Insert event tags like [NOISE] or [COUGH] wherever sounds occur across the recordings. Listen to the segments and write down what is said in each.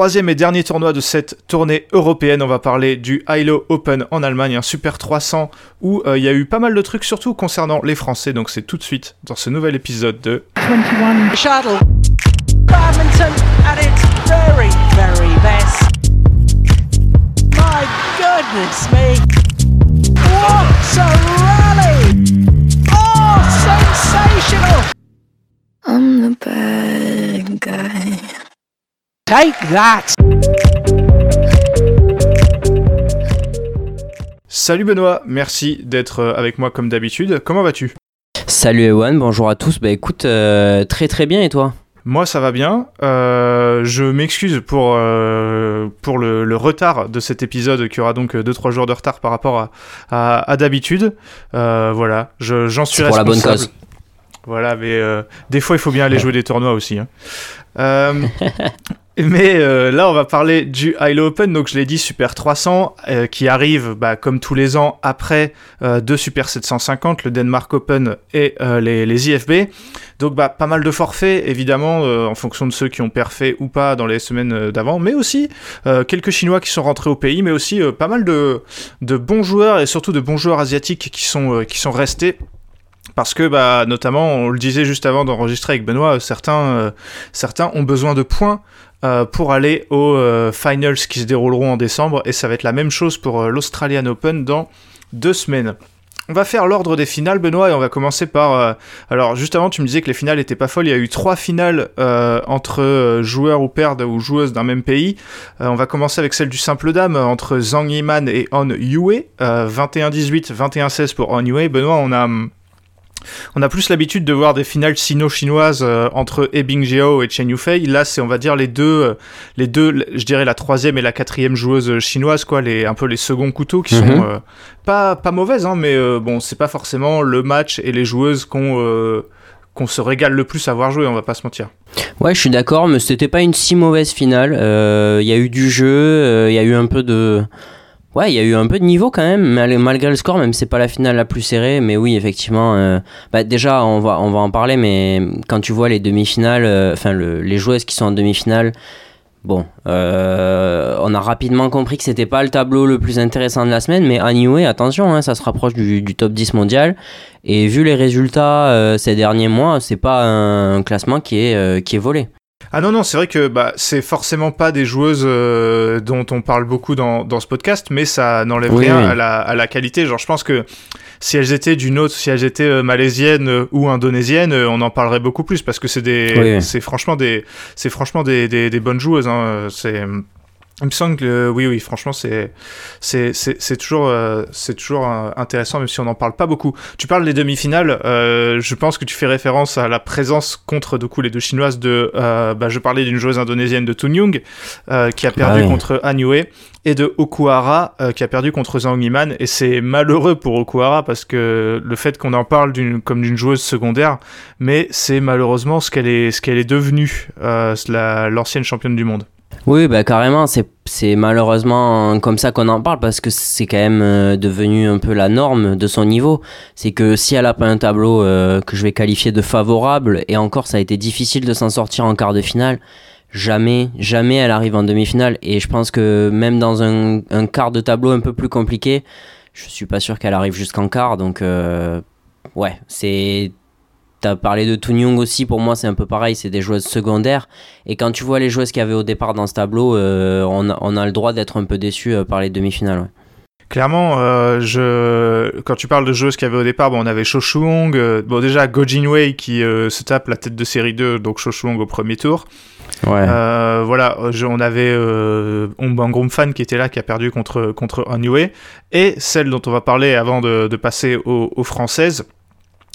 troisième et dernier tournoi de cette tournée européenne. On va parler du Hilo Open en Allemagne, un Super 300 où euh, il y a eu pas mal de trucs, surtout concernant les Français. Donc c'est tout de suite dans ce nouvel épisode de 21 Shuttle. Badminton at its very, very best. My goodness me. What a rally! Oh, sensational! I'm the bad guy. Take that! Salut Benoît, merci d'être euh, avec moi comme d'habitude. Comment vas-tu? Salut Ewan, bonjour à tous. Bah écoute, euh, très très bien et toi? Moi ça va bien. Euh, je m'excuse pour, euh, pour le, le retard de cet épisode qui aura donc 2-3 jours de retard par rapport à, à, à d'habitude. Euh, voilà, je- j'en suis C'est pour la bonne responsable. cause. Voilà, mais euh, des fois il faut bien aller jouer des tournois aussi. hein. [LAUGHS] Mais euh, là, on va parler du Hilo Open, donc je l'ai dit, Super 300, euh, qui arrive bah, comme tous les ans après euh, deux Super 750, le Denmark Open et euh, les, les IFB. Donc bah, pas mal de forfaits, évidemment, en fonction de ceux qui ont perfait ou pas dans les semaines d'avant, mais aussi quelques Chinois qui sont rentrés au pays, mais aussi pas mal de, de bons joueurs et surtout de bons joueurs asiatiques qui sont, qui sont restés. Parce que, bah, notamment, on le disait juste avant d'enregistrer avec Benoît, certains, certains ont besoin de points euh, pour aller aux euh, finals qui se dérouleront en décembre, et ça va être la même chose pour euh, l'Australian Open dans deux semaines. On va faire l'ordre des finales, Benoît, et on va commencer par. alors, juste avant, tu me disais que les finales étaient pas folles. Il y a eu trois finales entre joueurs ou paires de- ou joueuses d'un même pays. On va commencer avec celle du simple dame entre Zhang Yiman et On Yue. Euh, 21-18, 21-16 pour On Yue. Benoît, on a. on a plus l'habitude de voir des finales sino-chinoises euh, entre He Bingjiao et Chen Yufei. Là, c'est on va dire les deux, euh, les deux, je dirais la troisième et la quatrième joueuse chinoise, quoi, les un peu les seconds couteaux qui Mhm. sont euh, pas pas mauvaises, hein, mais bon, c'est pas forcément le match et les joueuses qu'on qu'on se régale le plus à voir jouer. On va pas se mentir. Ouais, je suis d'accord, mais c'était pas une si mauvaise finale. Il y a eu du jeu, il y a eu un peu de. Ouais, il y a eu un peu de niveau quand même, mal- malgré le score, même c'est pas la finale la plus serrée. Mais oui, effectivement. euh, bah, déjà, on va, on va en parler, mais quand tu vois les demi-finales, euh, enfin, le- les joueuses qui sont en demi-finale. Bon, euh, on a rapidement compris que c'était pas le tableau le plus intéressant de la semaine, mais anyway, attention, hein, ça se rapproche du, top 10 mondial. Et vu les résultats ces derniers mois, c'est pas un classement qui est, qui est volé. Ah non, non, c'est vrai que bah, c'est forcément pas des joueuses euh, dont on parle beaucoup dans, dans ce podcast, mais ça n'enlève Oui, rien oui. À, la, à la qualité. Genre, je pense que si elles étaient d'une autre, si elles étaient euh, malaisiennes euh, ou indonésiennes, euh, on en parlerait beaucoup plus parce que c'est des, oui. c'est franchement des, c'est franchement des, des, des bonnes joueuses. Hein. C'est, il me semble que euh, oui, oui, franchement, c'est, c'est, c'est, c'est toujours, euh, c'est toujours euh, intéressant, même si on n'en parle pas beaucoup. Tu parles des demi-finales. euh, je pense que tu fais référence à la présence contre du coup les deux chinoises de. euh, bah, je parlais d'une joueuse indonésienne de euh, qui a perdu Ah oui. contre et de Okuhara euh, qui a perdu contre Zhang Yiman et c'est malheureux pour Okuhara parce que le fait qu'on en parle d'une comme d'une joueuse secondaire mais c'est malheureusement ce qu'elle est ce qu'elle est devenue euh, la- l'ancienne championne du monde. Oui, bah carrément, c'est, malheureusement comme ça qu'on en parle parce que c'est quand même euh, devenu un peu la norme de son niveau. C'est que si elle a pas un tableau euh, que je vais qualifier de favorable, et encore ça a été difficile de s'en sortir en quart de finale, jamais, jamais elle arrive en demi-finale. Et je pense que même dans un, un quart de tableau un peu plus compliqué, je suis pas sûr qu'elle arrive jusqu'en quart. Donc, euh, ouais, c'est. T'as parlé de Toon Young aussi, pour moi c'est un peu pareil, c'est des joueuses secondaires. Et quand tu vois les joueuses qu'il y avait au départ dans ce tableau, euh, on, a, on a le droit d'être un peu déçu euh, par les demi-finales. ouais. Clairement, euh, je... quand tu parles de joueuses qu'il y avait au départ, bon, on avait euh, bon déjà Go Jinwei qui se tape la tête de série 2, donc Cho Chuong au premier tour. Euh, voilà, je- on avait Ombangrum Fan qui était là, qui a perdu contre, contre et celle dont on va parler avant de, de passer aux, aux françaises,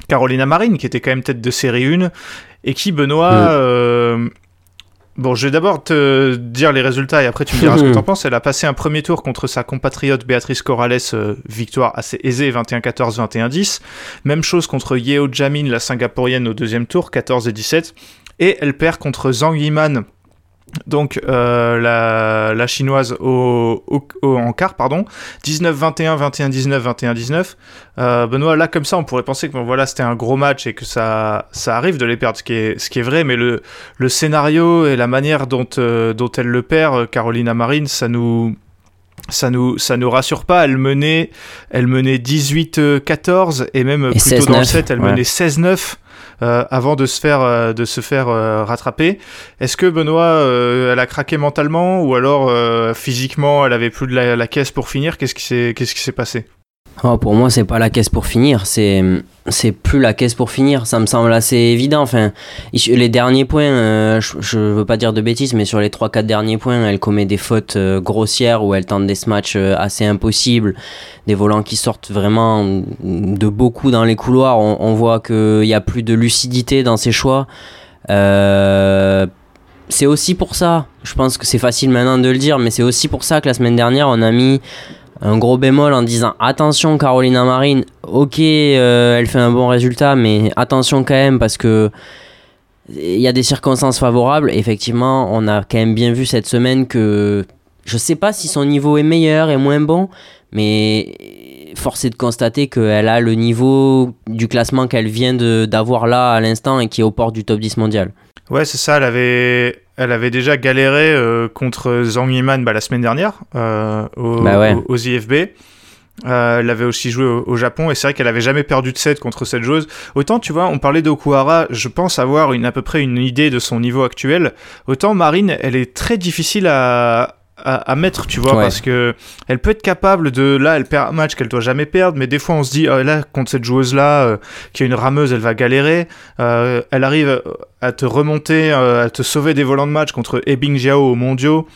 Carolina Marine, qui était quand même tête de série 1, et qui, Benoît... Euh, Bon, je vais d'abord te dire les résultats et après tu me diras ce que [LAUGHS] t'en penses. Elle a passé un premier tour contre sa compatriote Béatrice Corrales, euh, victoire assez aisée, 21-14, 21-10. Même chose contre Yeo Jamin, la singapourienne, au deuxième tour, 14 et 17. Et elle perd contre Zhang Yiman donc euh, la, la, chinoise au, en quart, pardon, 19-21, 21-19, 21-19. Euh, Benoît, là comme ça, on pourrait penser que voilà, c'était un gros match et que ça, ça arrive de les perdre, ce qui est, ce qui est vrai, mais le, le scénario et la manière dont, euh, dont elle le perd, Carolina Marine, ça nous, ça nous ça nous rassure pas elle menait elle menait 18 14 et même et plutôt dans le 7 elle ouais. menait 16 9 euh, avant de se faire, euh, de se faire euh, rattraper. Est-ce que Benoît, elle a craqué mentalement ou alors physiquement, elle avait plus de la, la caisse pour finir? Qu'est-ce qui s'est, qu'est-ce qui s'est passé? Oh, pour moi, c'est pas la caisse pour finir, c'est c'est plus la caisse pour finir. Ça me semble assez évident. Enfin, les derniers points, euh, je, je, veux pas dire de bêtises, mais sur les 3-4 derniers points, elle commet des fautes euh, grossières où elle tente des smatchs euh, assez impossibles, des volants qui sortent vraiment de beaucoup dans les couloirs. On, on voit qu'il y a plus de lucidité dans ses choix. C'est aussi pour ça, je pense que c'est facile maintenant de le dire, mais c'est aussi pour ça que la semaine dernière, on a mis un gros bémol en disant attention Carolina Marine, ok euh, elle fait un bon résultat mais attention quand même parce que il y a des circonstances favorables. Effectivement on a quand même bien vu cette semaine que je sais pas si son niveau est meilleur et moins bon mais force est de constater qu'elle a le niveau du classement qu'elle vient d'avoir là à l'instant et qui est au port du top 10 mondial. Ouais, c'est ça. Elle avait, elle avait déjà galéré euh, contre Zhang Yiman bah, la semaine dernière euh, au, bah ouais. aux, aux, IFB. Euh, elle avait aussi joué au, au Japon et c'est vrai qu'elle avait jamais perdu de set contre cette joueuse. Autant tu vois, on parlait d'Okuhara, je pense avoir une, à peu près une idée de son niveau actuel. Autant Marine, elle est très difficile à, à, à, mettre, tu vois, Ouais. parce que elle peut être capable de. Là, elle perd un match qu'elle doit jamais perdre, mais des fois, on se dit, ah, là, contre cette joueuse-là, euh, qui est une rameuse, elle va galérer. Euh, elle arrive à te remonter, euh, à te sauver des volants de match contre Ebing Jiao aux mondiaux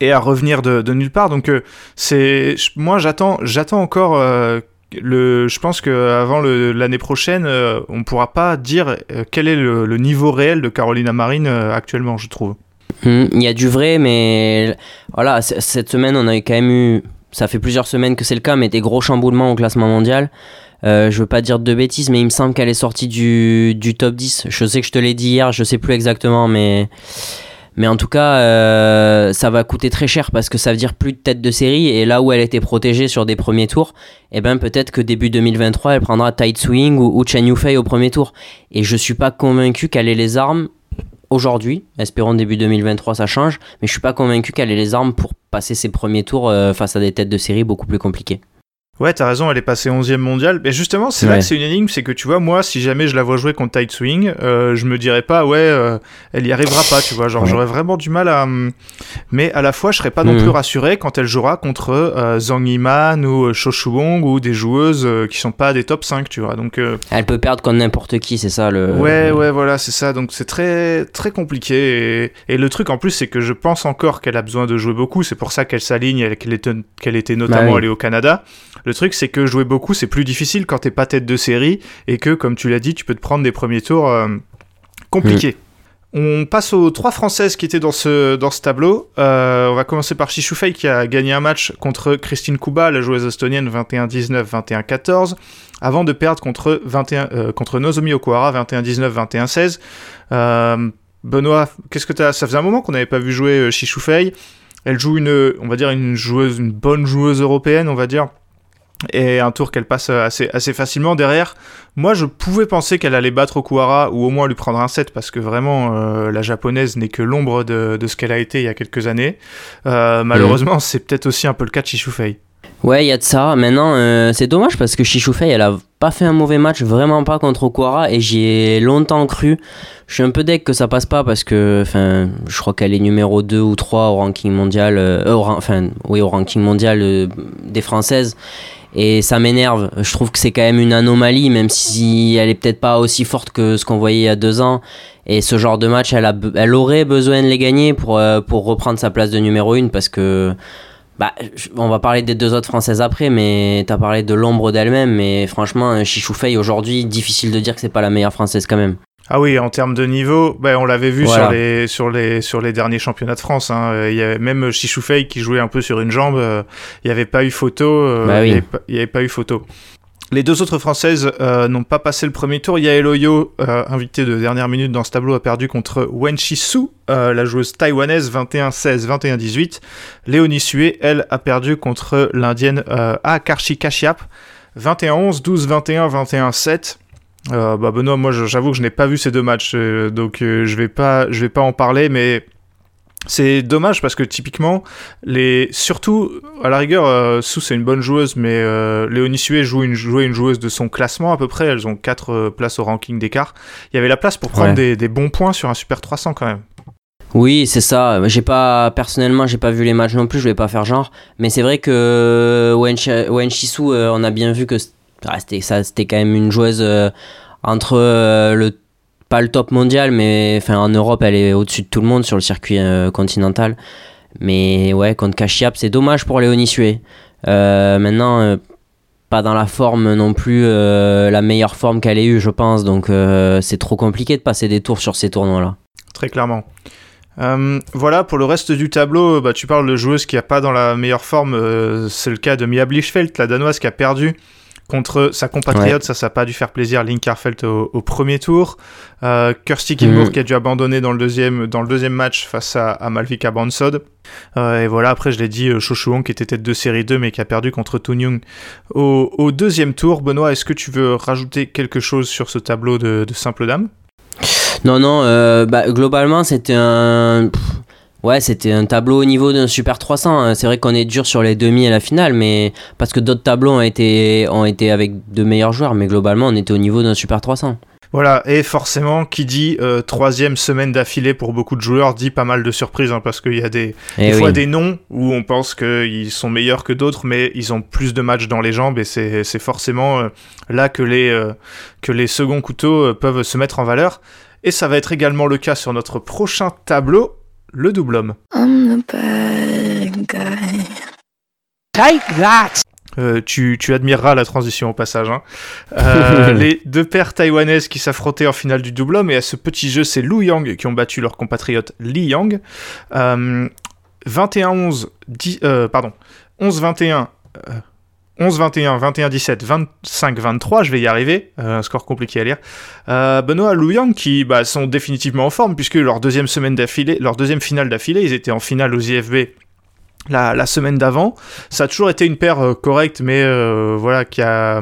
et à revenir de, de nulle part. Donc, euh, c'est. Moi, j'attends, j'attends encore. euh, le, je pense qu'avant l'année prochaine, euh, on pourra pas dire euh, quel est le, le niveau réel de Carolina Marine euh, actuellement, je trouve. Hmm, Il y a du vrai, mais voilà, cette semaine, on a quand même eu. Ça fait plusieurs semaines que c'est le cas, mais des gros chamboulements au classement mondial. Euh, je veux pas dire de bêtises, mais il me semble qu'elle est sortie du, du top 10. Je sais que je te l'ai dit hier, je sais plus exactement, mais. Mais en tout cas, euh, ça va coûter très cher parce que ça veut dire plus de tête de série. Et là où elle était protégée sur des premiers tours, eh ben peut-être que début 2023, elle prendra Tight Swing ou, ou Chen Yufei au premier tour. Et je suis pas convaincu qu'elle ait les armes aujourd'hui. Espérons début 2023 ça change. Mais je suis pas convaincu qu'elle ait les armes pour passer ses premiers tours euh, face à des têtes de série beaucoup plus compliquées. Ouais, t'as raison, elle est passée 11e mondiale. Mais justement, c'est là Ouais. que c'est une énigme, c'est que tu vois, moi, si jamais je la vois jouer contre Tight Swing, euh, je me dirais pas, ouais, euh, elle y arrivera pas, tu vois. Genre, Ouais. j'aurais vraiment du mal à. hum, Mais à la fois, je serais pas non Mhm. plus rassuré quand elle jouera contre euh, Zhang Yiman ou euh, Cho Shuong ou des joueuses euh, qui sont pas des top 5, tu vois. Donc, euh, Elle peut perdre contre n'importe qui, c'est ça le. Ouais, ouais, voilà, c'est ça. Donc c'est très, très compliqué. Et, et le truc en plus, c'est que je pense encore qu'elle a besoin de jouer beaucoup. C'est pour ça qu'elle s'aligne et qu'elle était, qu'elle était notamment Bah oui. allée au Canada. Le truc, c'est que jouer beaucoup, c'est plus difficile quand t'es pas tête de série et que, comme tu l'as dit, tu peux te prendre des premiers tours euh, compliqués. On passe aux trois Françaises qui étaient dans ce, dans ce tableau. Euh, on va commencer par Chichoufei qui a gagné un match contre Christine Kuba, la joueuse estonienne 21-19, 21-14, avant de perdre contre, 21, euh, contre Nozomi Okuhara 21-19, 21-16. Euh, Benoît, qu'est-ce que t'as? Ça faisait un moment qu'on n'avait pas vu jouer Chichoufei. Elle joue une, on va dire une joueuse, une bonne joueuse européenne, on va dire. Et un tour qu'elle passe assez, assez facilement derrière. Moi, je pouvais penser qu'elle allait battre Okuhara ou au moins lui prendre un set parce que vraiment, euh, la japonaise n'est que l'ombre de, de ce qu'elle a été il y a quelques années. Euh, malheureusement, c'est peut-être aussi un peu le cas de Chichoufei. Ouais, il y a de ça. Maintenant, euh, c'est dommage parce que Chichoufei, elle a pas fait un mauvais match, vraiment pas contre Okuara, et j'y ai longtemps cru. Je suis un peu deck que ça passe pas parce que, enfin, je crois qu'elle est numéro 2 ou 3 au ranking mondial, enfin, oui, au ranking mondial des Françaises. Et ça m'énerve. Je trouve que c'est quand même une anomalie, même si elle est peut-être pas aussi forte que ce qu'on voyait il y a deux ans. Et ce genre de match, elle, a, elle aurait besoin de les gagner pour, euh, pour reprendre sa place de numéro 1 parce que bah, on va parler des deux autres françaises après, mais t'as parlé de l'ombre d'elle-même. Mais franchement, Chichoufei aujourd'hui, difficile de dire que c'est pas la meilleure française quand même. Ah oui, en termes de niveau, ben, on l'avait vu Voilà. sur, les, sur, les, sur les derniers championnats de France. hein. Il y avait même Chichoufei qui jouait un peu sur une jambe. euh, Il n'y avait pas eu photo. euh, Bah oui. Il n'y avait, pas- avait eu photo. Les deux autres françaises euh, n'ont pas passé le premier tour. Yael Oyo, euh, invitée de dernière minute dans ce tableau, a perdu contre Wen Shisu, euh, la joueuse taïwanaise, 21-16, 21-18. Léonie Sue, elle, a perdu contre l'indienne euh, Akarshi Kashyap, 21-11, 12-21, 21-7. Euh, bah Benoît, moi j'avoue que je n'ai pas vu ces deux matchs, euh, donc euh, je vais pas, je vais pas en parler, mais c'est dommage parce que typiquement, les, surtout à la rigueur, euh, Sue c'est une bonne joueuse, mais euh, Léonie Sué joue une, jouait une joueuse de son classement à peu près. Elles ont 4 places au ranking d'écart. Il y avait la place pour prendre Ouais. des, des bons points sur un Super 300 quand même. Oui, c'est ça. J'ai pas personnellement, j'ai pas vu les matchs non plus. Je vais pas faire genre, mais c'est vrai que Wen Wen Shisu, on a bien vu que ça, c'était quand même une joueuse euh, entre euh, le pas le top mondial, mais enfin en Europe, elle est au-dessus de tout le monde sur le circuit euh, continental. Mais ouais, contre Kashiap, c'est dommage pour Léonie Sué. Maintenant, pas dans la forme non plus, la meilleure forme qu'elle ait eue, je pense. Donc c'est trop compliqué de passer des tours sur ces tournois-là. Très clairement. Voilà, pour le reste du tableau, bah, tu parles de joueuse qui n'a pas dans la meilleure forme. c'est le cas de Mia Blichfeld, la danoise qui a perdu contre sa compatriote. Ça, ça n'a pas dû faire plaisir. Link Harfeld au, au premier tour. Euh, Kirsty Gilmour Mhm. qui a dû abandonner dans le deuxième, dans le deuxième match face à, à Malvika Bansod. Euh, et voilà, après, je l'ai dit, euh, Chochuong qui était tête de série 2 mais qui a perdu contre Toon Young au, au deuxième tour. Benoît, est-ce que tu veux rajouter quelque chose sur ce tableau de, de simple dame? Non, non, euh, bah, globalement, c'était un. pff, Ouais, c'était un tableau au niveau d'un Super 300. hein. C'est vrai qu'on est dur sur les demi et la finale, mais parce que d'autres tableaux ont été, ont été avec de meilleurs joueurs, mais globalement, on était au niveau d'un Super 300. Voilà, et forcément, qui dit euh, troisième semaine d'affilée pour beaucoup de joueurs dit pas mal de surprises, hein, parce qu'il y a des, oui. fois des noms où on pense qu'ils sont meilleurs que d'autres, mais ils ont plus de matchs dans les jambes, et c'est c'est forcément euh, là que les, euh, que les seconds couteaux peuvent se mettre en valeur. Et ça va être également le cas sur notre prochain tableau, le double homme. I'm the bad guy. Take that! Euh, tu, tu admireras la transition au passage. hein. Euh, [LAUGHS] les deux paires taïwanaises qui s'affrontaient en finale du double homme, et à ce petit jeu, c'est Lu Yang qui ont battu leur compatriote Li Yang. Euh, 21-11, 10 euh, pardon, 11-21, euh, 11-21, 21-17, 25-23, je vais y arriver, euh, un score compliqué à lire. Euh, Benoît Lu Yang qui bah, sont définitivement en forme, puisque leur deuxième semaine d'affilée, leur deuxième finale d'affilée, ils étaient en finale aux IFB la, semaine d'avant. Ça a toujours été une paire euh, correcte, mais euh, voilà, qui a,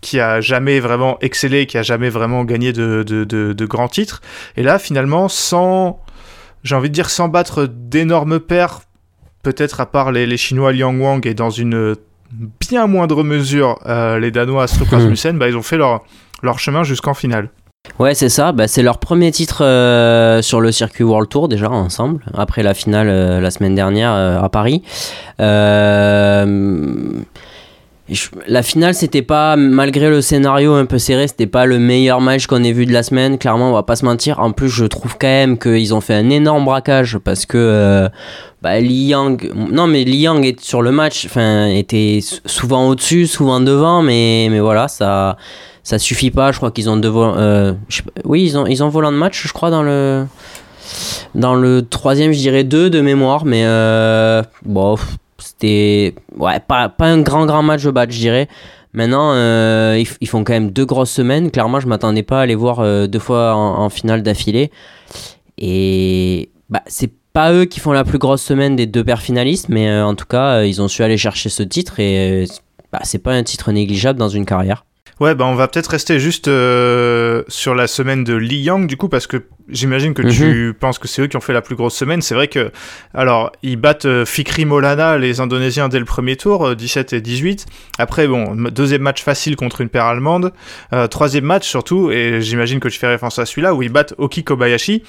qui a jamais vraiment excellé, qui a jamais vraiment gagné de, de grands titres. Et là, finalement, sans, j'ai envie de dire, sans battre d'énormes paires, peut-être à part les, les Chinois Liang Wang et dans une bien moindre mesure euh, les Danois Astrup Rasmussen, bah, ils ont fait leur, leur chemin jusqu'en finale. Ouais, c'est ça. Bah, c'est leur premier titre euh, sur le circuit World Tour déjà ensemble, après la finale euh, la semaine dernière à Paris. Euh, la finale, c'était pas, malgré le scénario un peu serré, c'était pas le meilleur match qu'on ait vu de la semaine. Clairement, on va pas se mentir. En plus, je trouve quand même qu'ils ont fait un énorme braquage parce que euh, bah, Li Yang, non mais Li Yang est sur le match, enfin était sou- souvent au-dessus, souvent devant, mais mais voilà, ça ça suffit pas. Je crois qu'ils ont deux euh, oui, ils ont ils ont volant de match, je crois dans le dans le troisième, je dirais deux de mémoire, mais euh, bon, c'était ouais pas pas un grand grand match de batch, je dirais. Maintenant, euh, ils, ils font quand même deux grosses semaines. Clairement, je m'attendais pas à les voir euh, deux fois en, finale d'affilée. Et bah, c'est pas eux qui font la plus grosse semaine des deux paires finalistes, mais euh, en tout cas, ils ont su aller chercher ce titre et bah, c'est pas un titre négligeable dans une carrière. Ouais, bah on va peut-être rester juste sur la semaine de Li Yang du coup parce que j'imagine que tu penses que c'est eux qui ont fait la plus grosse semaine. C'est vrai que alors ils battent euh, Fikri Molana les Indonésiens dès le premier tour, euh, 17 et 18. Après bon deuxième match facile contre une paire allemande, Euh, troisième match surtout et j'imagine que tu fais référence à celui-là où ils battent Oki Kobayashi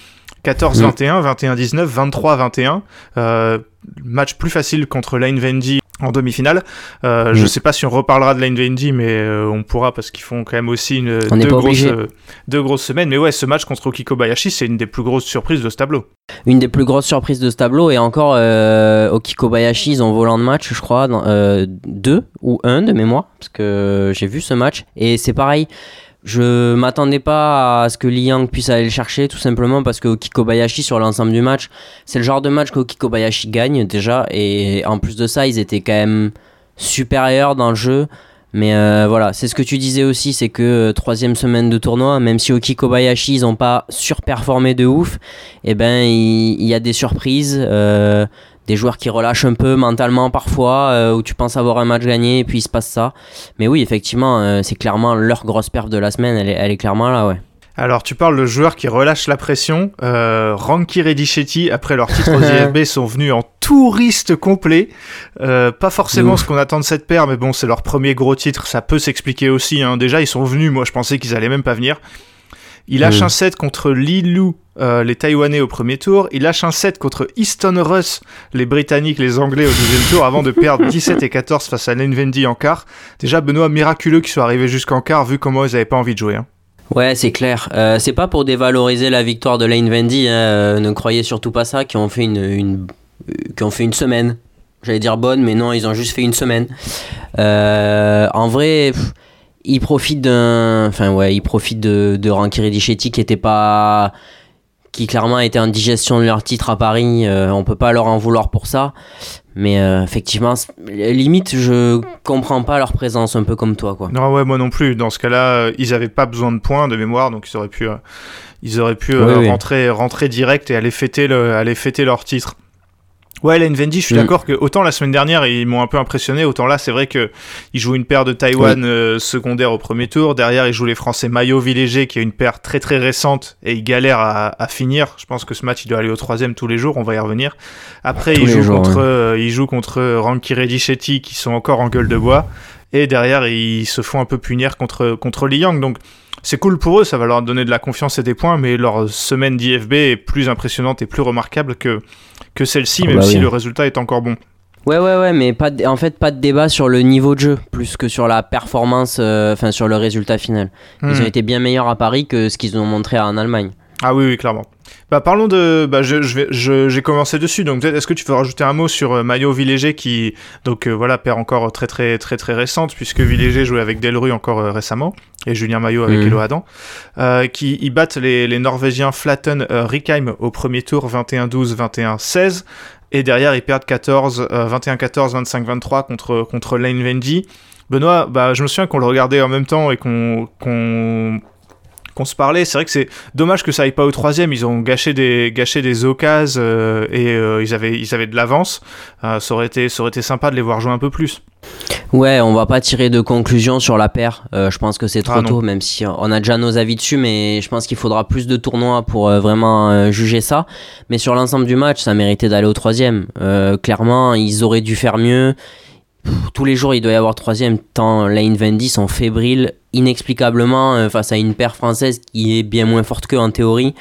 14-21, 21-19, 23-21. Euh, match plus facile contre Lane Vendy en demi-finale. Euh, Je Mm. sais pas si on reparlera de Vendy, mais euh, on pourra parce qu'ils font quand même aussi une, deux, grosses, euh, deux grosses semaines. Mais ouais, ce match contre Oki Kobayashi, c'est une des plus grosses surprises de ce tableau. Une des plus grosses surprises de ce tableau et encore euh, Oki Kobayashi, ils ont volant de match, je crois, dans, euh, deux ou un de mémoire, parce que j'ai vu ce match et c'est pareil. Je m'attendais pas à ce que Li Yang puisse aller le chercher, tout simplement parce que Oki Kobayashi sur l'ensemble du match, c'est le genre de match qu'Oki Kobayashi gagne déjà et en plus de ça, ils étaient quand même supérieurs dans le jeu. Mais euh, voilà, c'est ce que tu disais aussi, c'est que euh, troisième semaine de tournoi, même si Oki Kobayashi, ils n'ont pas surperformé de ouf, eh ben il il y, a des surprises, euh, des joueurs qui relâchent un peu mentalement parfois, euh, où tu penses avoir un match gagné et puis il se passe ça. Mais oui, effectivement, euh, c'est clairement leur grosse perf de la semaine, elle est, elle est clairement là, ouais. Alors, tu parles de joueurs qui relâchent la pression. Euh, Ranky Redichetti, après leur titre aux [LAUGHS] IFB, sont venus en touriste complet. Euh, pas forcément Ouf. ce qu'on attend de cette paire, mais bon, c'est leur premier gros titre. Ça peut s'expliquer aussi. Hein. Déjà, ils sont venus. Moi, je pensais qu'ils allaient même pas venir. Il lâche Mm. un set contre Li Lu, euh, les Taïwanais au premier tour. Il lâche un set contre Easton Russ, les Britanniques, les Anglais au deuxième tour, avant de perdre [LAUGHS] 17 et 14 face à Lane Vendy en quart. Déjà, Benoît, miraculeux qu'ils soient arrivés jusqu'en quart, vu comment ils avaient pas envie de jouer. hein. Ouais, c'est clair. Euh, c'est pas pour dévaloriser la victoire de Lane Vendy, hein, euh, ne croyez surtout pas ça, qui ont fait une, une, euh, qui ont fait une semaine. J'allais dire bonne, mais non, ils ont juste fait une semaine. Euh, en vrai, pff, ils profitent d'un. Enfin, ouais, de, de Ranky qui était pas. qui clairement était en digestion de leur titre à Paris. Euh, on peut pas leur en vouloir pour ça. Mais euh, effectivement, limite, je comprends pas leur présence, un peu comme toi, quoi. Non, ouais, moi non plus. Dans ce cas-là, euh, ils avaient pas besoin de points de mémoire, donc ils auraient pu, euh, ils auraient pu Oui, oui. rentrer, rentrer direct et aller fêter, le, aller fêter leur titre. Ouais, Lane Vendy, je suis Mm. d'accord que autant la semaine dernière ils m'ont un peu impressionné, autant là c'est vrai que ils jouent une paire de Taïwan euh, secondaire au premier tour. Derrière ils jouent les Français Maillot Villéger qui est une paire très très récente et ils galèrent à, à finir. Je pense que ce match il doit aller au troisième tous les jours. On va y revenir. Après Tous ils jouent jours, contre ouais. euh, ils jouent contre Ranky Redichetti qui sont encore en gueule de bois. Et derrière, ils se font un peu punir contre, contre Li Yang. Donc, c'est cool pour eux, ça va leur donner de la confiance et des points, mais leur semaine d'IFB est plus impressionnante et plus remarquable que, que celle-ci, Ah même bah si oui. le résultat est encore bon. Ouais, ouais, ouais, mais pas de- en fait, pas de débat sur le niveau de jeu, plus que sur la performance, euh, enfin sur le résultat final. Ils Hmm. ont été bien meilleurs à Paris que ce qu'ils ont montré en Allemagne. Ah oui, oui, clairement. Bah, parlons de. Bah, je, je vais, je- j'ai commencé dessus, donc peut-être est-ce que tu veux rajouter un mot sur euh, Maillot Villéger qui, donc euh, voilà, perd encore très très très très récente, puisque Villéger jouait avec Delru encore euh, récemment, et Julien Maillot avec Mhm. Elo Adam, euh, qui ils battent les, les Norvégiens Flatten Rickheim au premier tour 21-12, 21-16, et derrière ils perdent 14, euh, 21-14, 25-23 contre, contre Lane Vendy. Benoît, bah, je me souviens qu'on le regardait en même temps et qu'on qu'on qu'on se parlait. C'est vrai que c'est dommage que ça aille pas au troisième. Ils ont gâché des, gâché des occasions euh, et euh, ils, avaient, ils avaient de l'avance. Euh, ça, aurait été, ça aurait été sympa de les voir jouer un peu plus. Ouais, on va pas tirer de conclusion sur la paire. Euh, je pense que c'est trop Ah tôt, même si on a déjà nos avis dessus, mais je pense qu'il faudra plus de tournois pour euh, vraiment euh, juger ça. Mais sur l'ensemble du match, ça méritait d'aller au troisième. Euh, clairement, ils auraient dû faire mieux. Tous les jours, il doit y avoir troisième, tant Lane Vendy sont fébriles inexplicablement euh, face à une paire française qui est bien moins forte qu'eux en théorie.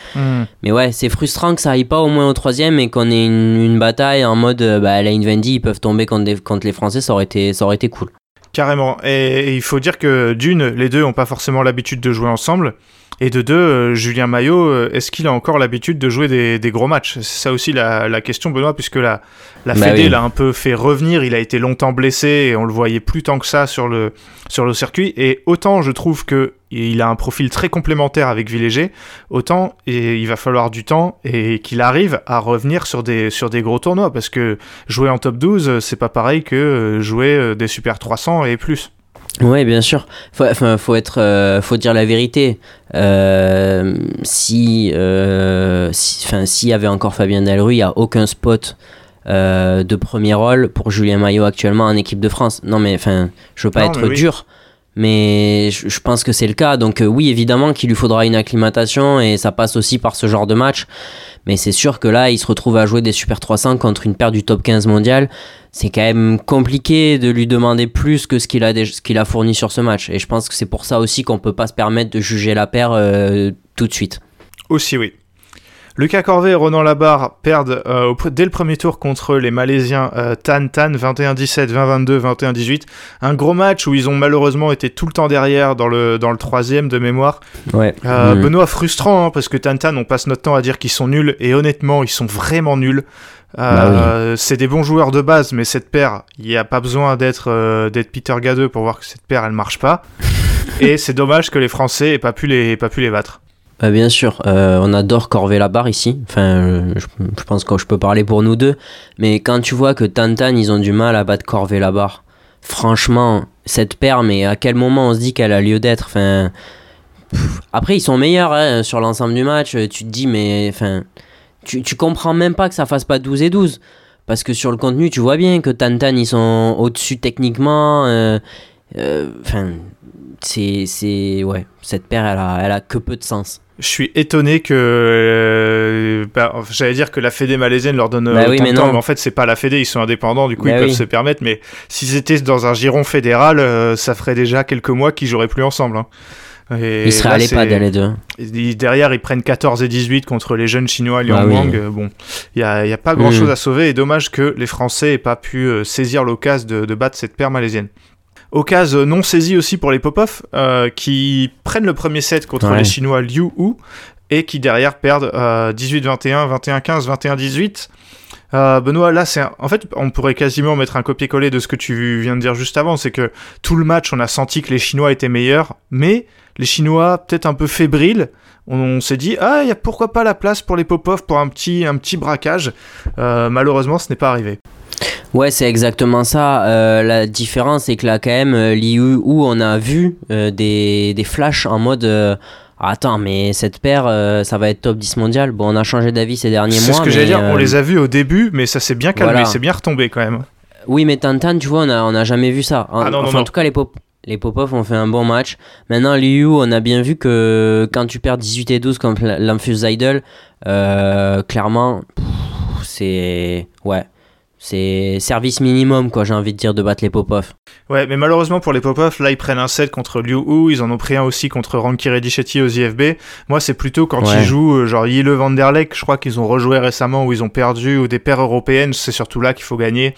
Mais ouais, c'est frustrant que ça aille pas au moins au troisième et qu'on ait une, une bataille en mode euh, bah, Lane Vendy, ils peuvent tomber contre, des- contre les Français, ça aurait été, ça aurait été cool. Carrément. Et, et il faut dire que d'une, les deux ont pas forcément l'habitude de jouer ensemble. Et de deux, euh, Julien Maillot, euh, est-ce qu'il a encore l'habitude de jouer des, des gros matchs? C'est ça aussi la, la question, Benoît, puisque la, la Bah Fédé oui. l'a un peu fait revenir. Il a été longtemps blessé et on le voyait plus tant que ça sur le, sur le circuit. Et autant je trouve que il a un profil très complémentaire avec Villéger, autant et il va falloir du temps et qu'il arrive à revenir sur des, sur des gros tournois. Parce que jouer en top 12, euh, c'est pas pareil que euh, jouer des Super 300 et plus. Ouais, bien sûr. Faut, enfin, faut être, euh, faut dire la vérité. Euh, si, euh, si, enfin, s'il y avait encore Fabien Delru, il y a aucun spot de premier rôle pour Julien Maillot actuellement en équipe de France. Non, mais enfin, je veux pas Non, être oui. dur, mais je, pense que c'est le cas. Donc euh, oui, évidemment qu'il lui faudra une acclimatation et ça passe aussi par ce genre de match. Mais c'est sûr que là, il se retrouve à jouer des Super 300 contre une paire du top 15 mondial. C'est quand même compliqué de lui demander plus que ce qu'il a, dé- ce qu'il a fourni sur ce match. Et je pense que c'est pour ça aussi qu'on peut pas se permettre de juger la paire euh, tout de suite. Aussi, oui. Lucas Corvet et Ronan Labarre perdent euh, dès le premier tour contre les Malaisiens euh, Tan Tan 21-17, 20-22, 21-18. Un gros match où ils ont malheureusement été tout le temps derrière dans le, dans le troisième de mémoire. Ouais. Euh. Benoît, frustrant, hein, parce que Tan Tan, on passe notre temps à dire qu'ils sont nuls, et honnêtement, ils sont vraiment nuls. Euh, C'est des bons joueurs de base, mais cette paire, il n'y a pas besoin d'être euh, d'être Peter Gadeux pour voir que cette paire, elle marche pas. [LAUGHS] et c'est dommage que les Français aient pas pu les, aient pas pu les battre. Bah, bien sûr, euh, on adore Corvé la barre ici. Enfin, euh, je, pense que je peux parler pour nous deux. Mais quand tu vois que Tantan, ils ont du mal à battre Corvé la barre. franchement, cette paire, mais à quel moment on se dit qu'elle a lieu d'être enfin, Après, ils sont meilleurs hein, sur l'ensemble du match. Tu te dis, mais enfin, tu, tu comprends même pas que ça fasse pas 12 et 12. Parce que sur le contenu, tu vois bien que Tantan, ils sont au-dessus techniquement. euh, euh, Enfin, c'est. c'est- Ouais, cette paire, elle a, elle a que peu de sens. Je suis étonné que. euh, bah, J'allais dire que la Fédé malaisienne leur donne Bah autant oui, mais de temps, non. mais en fait, c'est pas la Fédé, ils sont indépendants, du coup, Bah ils peuvent se permettre. Mais s'ils étaient dans un giron fédéral, euh, ça ferait déjà quelques mois qu'ils joueraient plus ensemble. hein. Et Ils seraient l'EHPAD, c'est- les deux. Derrière, ils prennent 14 et 18 contre les jeunes chinois Liang Ah oui. Wang. Euh, Bon, il n'y a, pas grand chose Mhm. à sauver et dommage que les Français aient pas pu euh, saisir l'occasion de, de battre cette paire malaisienne. Occasion non saisie aussi pour les Popov euh, qui prennent le premier set contre Ouais. les Chinois Liu Hu et qui derrière perdent euh, 18-21, 21-15, 21-18. Euh, Benoît, là, c'est un- en fait, on pourrait quasiment mettre un copier-coller de ce que tu viens de dire juste avant. C'est que tout le match, on a senti que les Chinois étaient meilleurs, mais les Chinois, peut-être un peu fébriles, on, s'est dit, ah, il y a pourquoi pas la place pour les Popov pour un petit, un petit braquage. Euh, malheureusement, ce n'est pas arrivé. Ouais, c'est exactement ça. Euh, la différence, c'est que là, quand même, euh, Liu, où on a vu euh, des, des flashs en mode euh, Attends, mais cette paire, ça va être top 10 mondial. Bon, on a changé d'avis ces derniers C'est mois. ce que j'allais dire. On les a vus au début, mais ça s'est bien calmé, Voilà. c'est bien retombé quand même. Oui, mais Tantan, tu vois, on a, on a jamais vu ça. En, Ah non, non, enfin, non. en tout cas, les pop. Les Popov ont fait un bon match. Maintenant, Liu, on a bien vu que quand tu perds 18 et 12 contre l'Amphus Idol, euh, clairement, c'est. Ouais. C'est service minimum, quoi, j'ai envie de dire, de battre les Popov. Ouais, mais malheureusement pour les Popov, là ils prennent un set contre Liu Hu, ils en ont pris un aussi contre Ranky Reddichetti aux IFB. Moi c'est plutôt quand Ouais. ils jouent euh, genre Yile Vanderleck, je crois qu'ils ont rejoué récemment où ils ont perdu, ou des paires européennes, c'est surtout là qu'il faut gagner.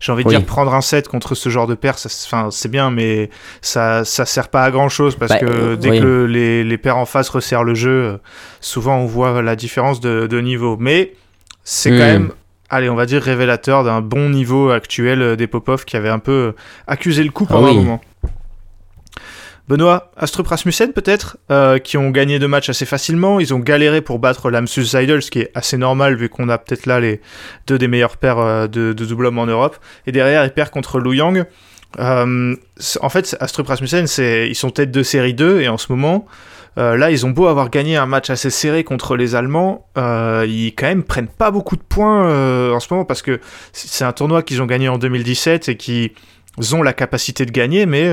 J'ai envie de Oui. dire prendre un set contre ce genre de paires, c'est bien, mais ça, ça sert pas à grand chose parce Bah, que euh, dès oui. que les, les paires en face resserrent le jeu, euh, souvent on voit la différence de, de niveau. Mais c'est quand Hmm. même, allez, on va dire révélateur d'un bon niveau actuel euh, des Popov qui avait un peu euh, accusé le coup Ah pendant oui. un moment. Benoît, Astrup Rasmussen peut-être, euh, qui ont gagné deux matchs assez facilement. Ils ont galéré pour battre l'Amsus Idol, ce qui est assez normal vu qu'on a peut-être là les deux des meilleurs paires de, de double homme en Europe. Et derrière, ils perdent contre Lu Yang. Euh, en fait, Astrup Rasmussen, ils sont tête de série 2 et en ce moment, euh, là, ils ont beau avoir gagné un match assez serré contre les Allemands, euh, ils quand même prennent pas beaucoup de points euh, en ce moment parce que c'est un tournoi qu'ils ont gagné en 2017 et qui ont la capacité de gagner, mais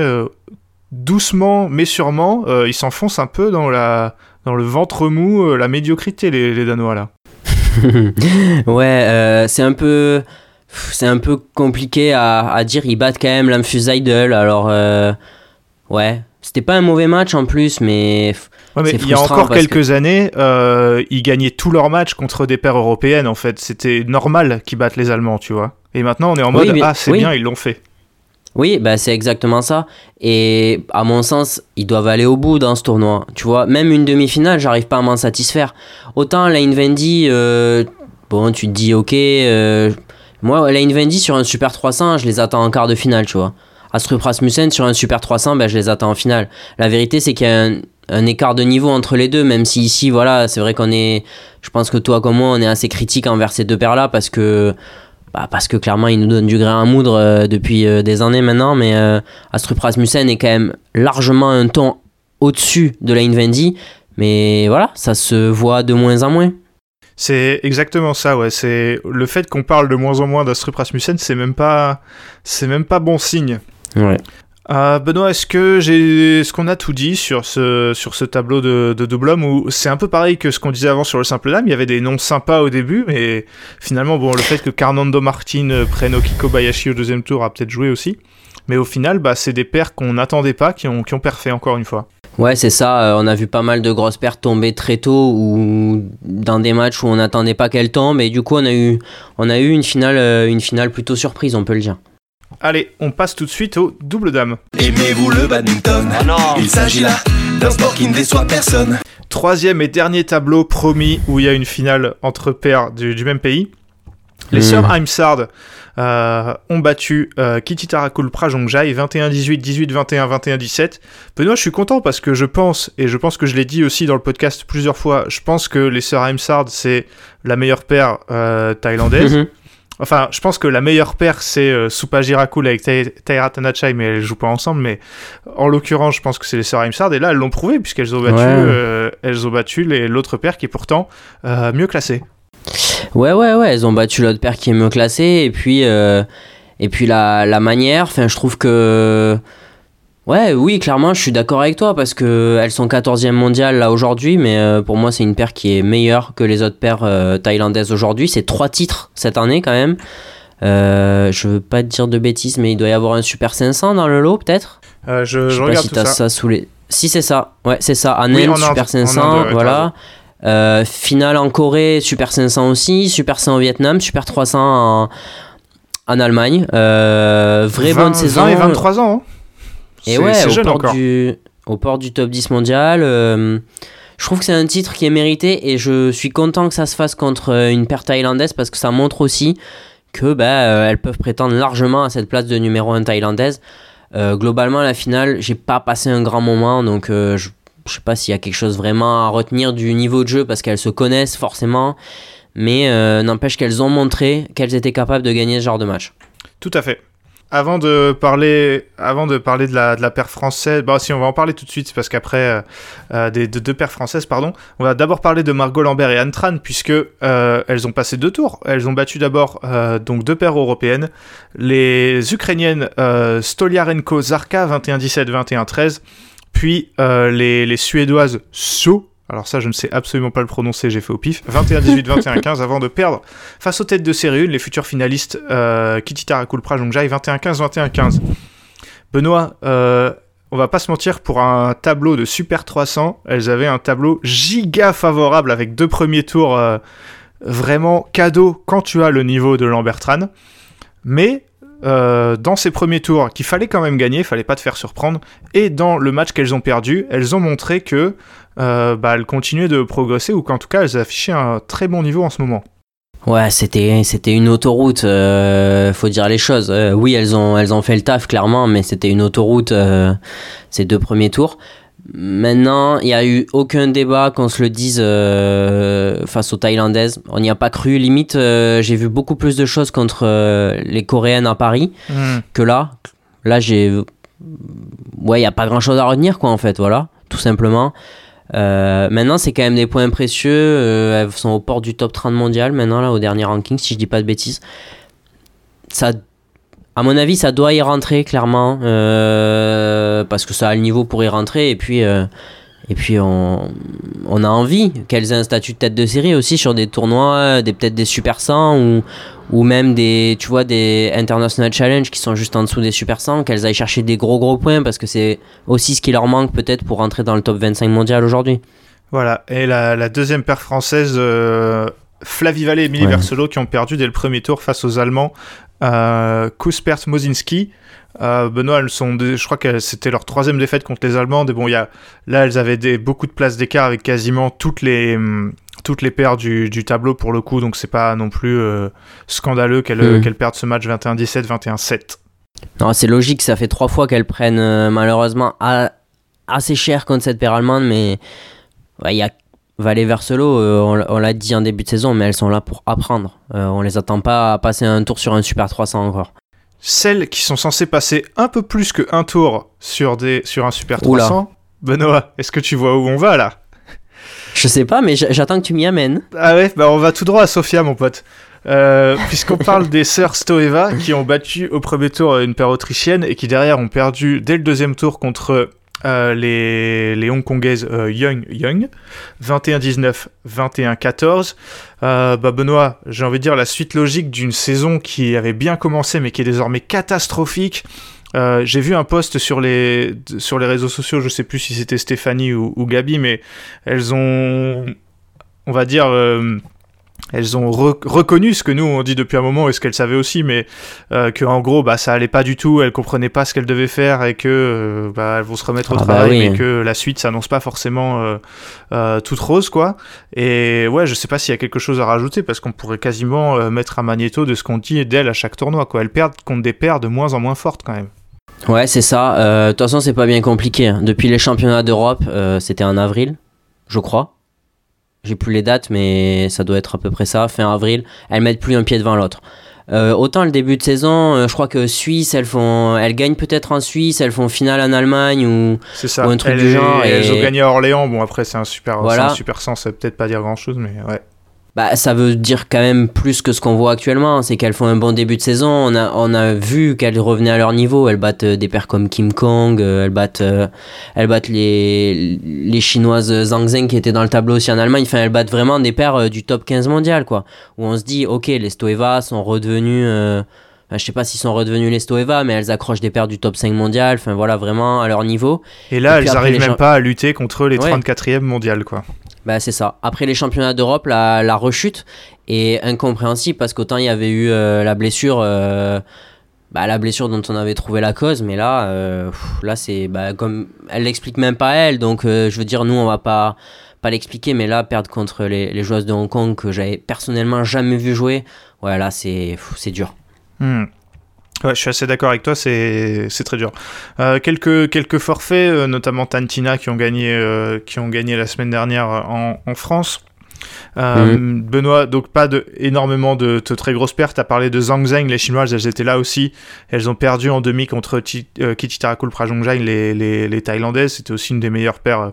doucement mais sûrement, ils s'enfoncent un peu dans la dans le ventre mou, la médiocrité les, Danois là. [LAUGHS] ouais, c'est un peu. Compliqué à, dire. Ils battent quand même l'Amphus Idol. Alors, ouais. C'était pas un mauvais match en plus, mais. Ouais, mais C'est il y a encore quelques années, euh, ils gagnaient tous leurs matchs contre des paires européennes en fait. C'était normal qu'ils battent les Allemands, tu vois. Et maintenant on est en mode Oui, mais- ah c'est oui. bien ils l'ont fait. Oui, bah c'est exactement ça. Et à mon sens, ils doivent aller au bout dans ce tournoi. Tu vois, même une demi-finale, j'arrive pas à m'en satisfaire. Autant Lane Vendy, euh, bon, tu te dis, ok. euh, moi, Lane Vendy sur un Super 300, je les attends en quart de finale, tu vois. Astrup Rasmussen sur un Super 300, ben, je les attends en finale. La vérité, c'est qu'il y a un, écart de niveau entre les deux, même si ici, voilà, c'est vrai qu'on est. Je pense que toi, comme moi, on est assez critique envers ces deux paires-là parce que. Bah, parce que clairement, ils nous donnent du grain à moudre euh, depuis euh, des années maintenant, mais euh, Astrup Rasmussen est quand même largement un ton au-dessus de Lane Vendy, mais voilà, ça se voit de moins en moins. C'est exactement ça, ouais. C'est le fait qu'on parle de moins en moins d'Astrup Rasmussen, c'est même pas, c'est même pas bon signe. Ouais. Euh, Benoît, est-ce que j'ai, est-ce qu'on a tout dit sur ce sur ce tableau de, de double homme ou c'est un peu pareil que ce qu'on disait avant sur le simple dame? Il y avait des noms sympas au début, mais finalement, bon, le fait que Carnando Martin prenne Okiko Bayashi au deuxième tour a peut-être joué aussi. Mais au final, bah, c'est des paires qu'on n'attendait pas, qui ont qui ont encore une fois. Ouais, c'est ça. euh, on a vu pas mal de grosses pertes tomber très tôt ou dans des matchs où on n'attendait pas qu'elles tombent. Et du coup, on a eu, on a eu une finale, euh, une finale plutôt surprise, on peut le dire. Allez, on passe tout de suite au double dame. Aimez-vous le badminton Il s'agit là d'un sport qui ne déçoit personne. Troisième et dernier tableau promis où il y a une finale entre paires du, du même pays. Les Mm. sœurs Heimsard euh, ont battu euh, Kititarakul Prajongjai 21-18, 18-21, 21-17. Benoît, je suis content parce que je pense, et je pense que je l'ai dit aussi dans le podcast plusieurs fois, je pense que les sœurs Heimsard, c'est la meilleure paire euh, [LAUGHS] thaïlandaise. Mhm. Enfin, je pense que la meilleure paire, c'est euh, Supa Jirakul avec Tai- Taira Tanachai, mais elles jouent pas ensemble. Mais en l'occurrence, je pense que c'est les sœurs Imsard. Et là, elles l'ont prouvé, puisqu'elles ont battu, Ouais. euh, elles ont battu l'autre paire qui est pourtant euh, mieux classée. Ouais, ouais, ouais, elles ont battu l'autre paire qui est mieux classé. Et puis, euh, et puis la, la manière, enfin, je trouve que. Ouais, oui, clairement, je suis d'accord avec toi parce que elles sont 14e mondiale là aujourd'hui, mais euh, pour moi, c'est une paire qui est meilleure que les autres paires euh, thaïlandaises aujourd'hui. C'est trois titres cette année quand même. Euh, je veux pas te dire de bêtises, mais il doit y avoir un Super 500 dans le lot, peut-être? Euh, je, Je je sais pas regarde si tout t'as ça. ça sous les. Si, c'est ça. Ouais, c'est ça. En Oui, Super en 500, Inde, ouais, t'as voilà. Euh, finale en Corée, Super 500 aussi. Super 100 au Vietnam, Super 300 en, en Allemagne. Euh, vraie 20 bonne saison. 20 et 23 ans. hein. Et ouais, au jeune port, encore. du, au port du top 10 mondial. euh, je trouve que c'est un titre qui est mérité et je suis content que ça se fasse contre euh, une paire thaïlandaise parce que ça montre aussi que bah, euh, elles peuvent prétendre largement à cette place de numéro 1 thaïlandaise. Euh, globalement, la finale, j'ai pas passé un grand moment donc euh, je, je sais pas s'il y a quelque chose vraiment à retenir du niveau de jeu parce qu'elles se connaissent forcément. Mais n'empêche qu'elles ont montré qu'elles étaient capables de gagner ce genre de match. Tout à fait. Avant de parler, avant de parler de la, de la paire française, bah si on va en parler tout de suite parce qu'après euh, euh, des de deux paires françaises, pardon, on va d'abord parler de Margot Lambert et Anne Tran puisque euh, elles ont passé deux tours. Elles ont battu d'abord donc deux paires européennes, les ukrainiennes Stoliarenko Zarka 21-17, 21-13, puis les, les suédoises So. Alors ça, je ne sais absolument pas le prononcer, j'ai fait au pif. 21-18, 21-15 avant de perdre face aux têtes de série 1, les futurs finalistes euh, Kititara Jongjai 21-15, 21-15. Benoît, euh, on va pas se mentir, pour un tableau de Super 300, elles avaient un tableau giga favorable avec deux premiers tours euh, vraiment cadeau quand tu as le niveau de Lambertran. Mais euh, dans ces premiers tours, qu'il fallait quand même gagner, il fallait pas te faire surprendre, et dans le match qu'elles ont perdu, elles ont montré que euh, bah, elles continuaient de progresser, ou qu'en tout cas elles affichaient un très bon niveau en ce moment. Ouais, c'était une autoroute. euh, faut dire les choses. Oui, elles ont fait le taf clairement, mais c'était une autoroute ces deux premiers tours. Maintenant, il n'y a eu aucun débat qu'on se le dise euh, face aux Thaïlandaises. On n'y a pas cru. Limite, euh, j'ai vu beaucoup plus de choses contre euh, les Coréennes à Paris que là. Là, j'ai. Ouais, il n'y a pas grand chose à retenir, quoi, en fait, voilà, tout simplement. Maintenant, c'est quand même des points précieux. elles sont au port du top 30 mondial, maintenant, là, au dernier ranking, si je dis pas de bêtises. Ça. À mon avis, ça doit y rentrer, clairement, euh, parce que ça a le niveau pour y rentrer, et puis. euh, et puis on, on a envie qu'elles aient un statut de tête de série aussi sur des tournois, des peut-être des Super 100 ou, ou même des tu vois des International Challenge qui sont juste en dessous des Super 100, qu'elles aillent chercher des gros gros points parce que c'est aussi ce qui leur manque peut-être pour rentrer dans le top 25 mondial aujourd'hui. Voilà, et la, la deuxième paire française, euh, Flavie Vallée et Emily Ouais. Versolo, qui ont perdu dès le premier tour face aux Allemands, euh, Kuspert Mozinski. Euh, Benoît, elles sont des- je crois que c'était leur troisième défaite contre les Allemandes. Et bon, y a, là, elles avaient des, beaucoup de places d'écart avec quasiment toutes les, hum, toutes les paires du, du tableau pour le coup, donc c'est pas non plus euh, scandaleux qu'elles perdent ce match 21-17, 21-7. Non, c'est logique, ça fait trois fois qu'elles prennent euh, malheureusement assez cher contre cette paire allemande, mais ouais, il y a Valet Verselo, euh, on, l'a- on l'a dit en début de saison, mais elles sont là pour apprendre. Euh, on les attend pas à passer un tour sur un Super 300 encore. Celles qui sont censées passer un peu plus que un tour sur, des, sur un Super Oula. 300, Benoît, est-ce que tu vois où on va là? Je sais pas, mais j'attends que tu m'y amènes. Ah ouais, bah on va tout droit à Sofia, mon pote. Euh, Puisqu'on [LAUGHS] parle des sœurs Stoeva qui ont battu au premier tour une paire autrichienne et qui derrière ont perdu dès le deuxième tour contre euh, les, les Hongkongaises euh, Young Young 21-19, 21-14. Euh, bah Benoît, j'ai envie de dire la suite logique d'une saison qui avait bien commencé mais qui est désormais catastrophique. J'ai vu un post sur les, réseaux sociaux, je sais plus si c'était Stéphanie ou, ou Gabi, mais elles ont, on va dire, elles ont re- reconnu ce que nous on dit depuis un moment et ce qu'elles savaient aussi, mais euh, que en gros bah ça allait pas du tout, elles comprenaient pas ce qu'elles devaient faire et que euh, bah, elles vont se remettre au Ah bah travail, oui. mais que la suite s'annonce pas forcément euh, toute rose quoi. Et ouais, je sais pas s'il y a quelque chose à rajouter parce qu'on pourrait quasiment mettre un magnéto de ce qu'on dit d'elles à chaque tournoi quoi. Elles perdent contre des paires de moins en moins fortes quand même. Ouais, c'est ça. De toute façon, c'est pas bien compliqué. hein. Depuis les championnats d'Europe, c'était en avril, je crois. J'ai plus les dates, mais ça doit être à peu près ça, fin avril. Elles mettent plus un pied devant l'autre. Euh, autant le début de saison, euh, je crois que Suisse, elles font, elles gagnent peut-être en Suisse, elles font finale en Allemagne ou, ça. ou un truc Elles- du genre. Elles et- ont gagné à Orléans. Bon, après, c'est un super, Voilà. un super sens. Ça veut peut-être pas dire grand chose, mais ouais. Bah, ça veut dire quand même plus que ce qu'on voit actuellement. C'est qu'elles font un bon début de saison. On a, on a vu qu'elles revenaient à leur niveau. Elles battent euh, des pairs comme Kim Kong. euh, Elles battent, euh, elles battent les, les chinoises Zhang Zheng qui étaient dans le tableau aussi en Allemagne. Enfin, elles battent vraiment des pairs euh, du top 15 mondial, quoi. Où on se dit, ok, les Stoeva sont redevenus. euh, enfin, je sais pas s'ils sont redevenus les Stoeva, mais elles accrochent des paires du top 5 mondial. Enfin, voilà, vraiment à leur niveau. Et là, Et elles arrivent même pas à lutter contre les Ouais. 34e mondiales, quoi. Bah, c'est ça. Après les championnats d'Europe, la, la rechute est incompréhensible parce qu'autant il y avait eu euh, la blessure, euh, bah, la blessure dont on avait trouvé la cause, mais là, euh, là c'est bah, comme elle l'explique même pas elle, donc euh, je veux dire nous on va pas pas l'expliquer, mais là perdre contre les, les joueuses de Hong Kong que j'avais personnellement jamais vu jouer, ouais c'est c'est dur. Hmm. Ouais, je suis assez d'accord avec toi, c'est très dur. Euh, quelques, quelques forfaits, euh, notamment Tantina, qui ont gagné, euh, qui ont gagné la semaine dernière en, en France. Euh, Benoît, donc pas de, énormément de, de très grosses pertes. Tu as parlé de Zhang Zheng, les Chinoises, elles étaient là aussi. Elles ont perdu en demi contre Chi- Kichitarakul Prajongjai, les, les, les Thaïlandaises. C'était aussi une des meilleures paires,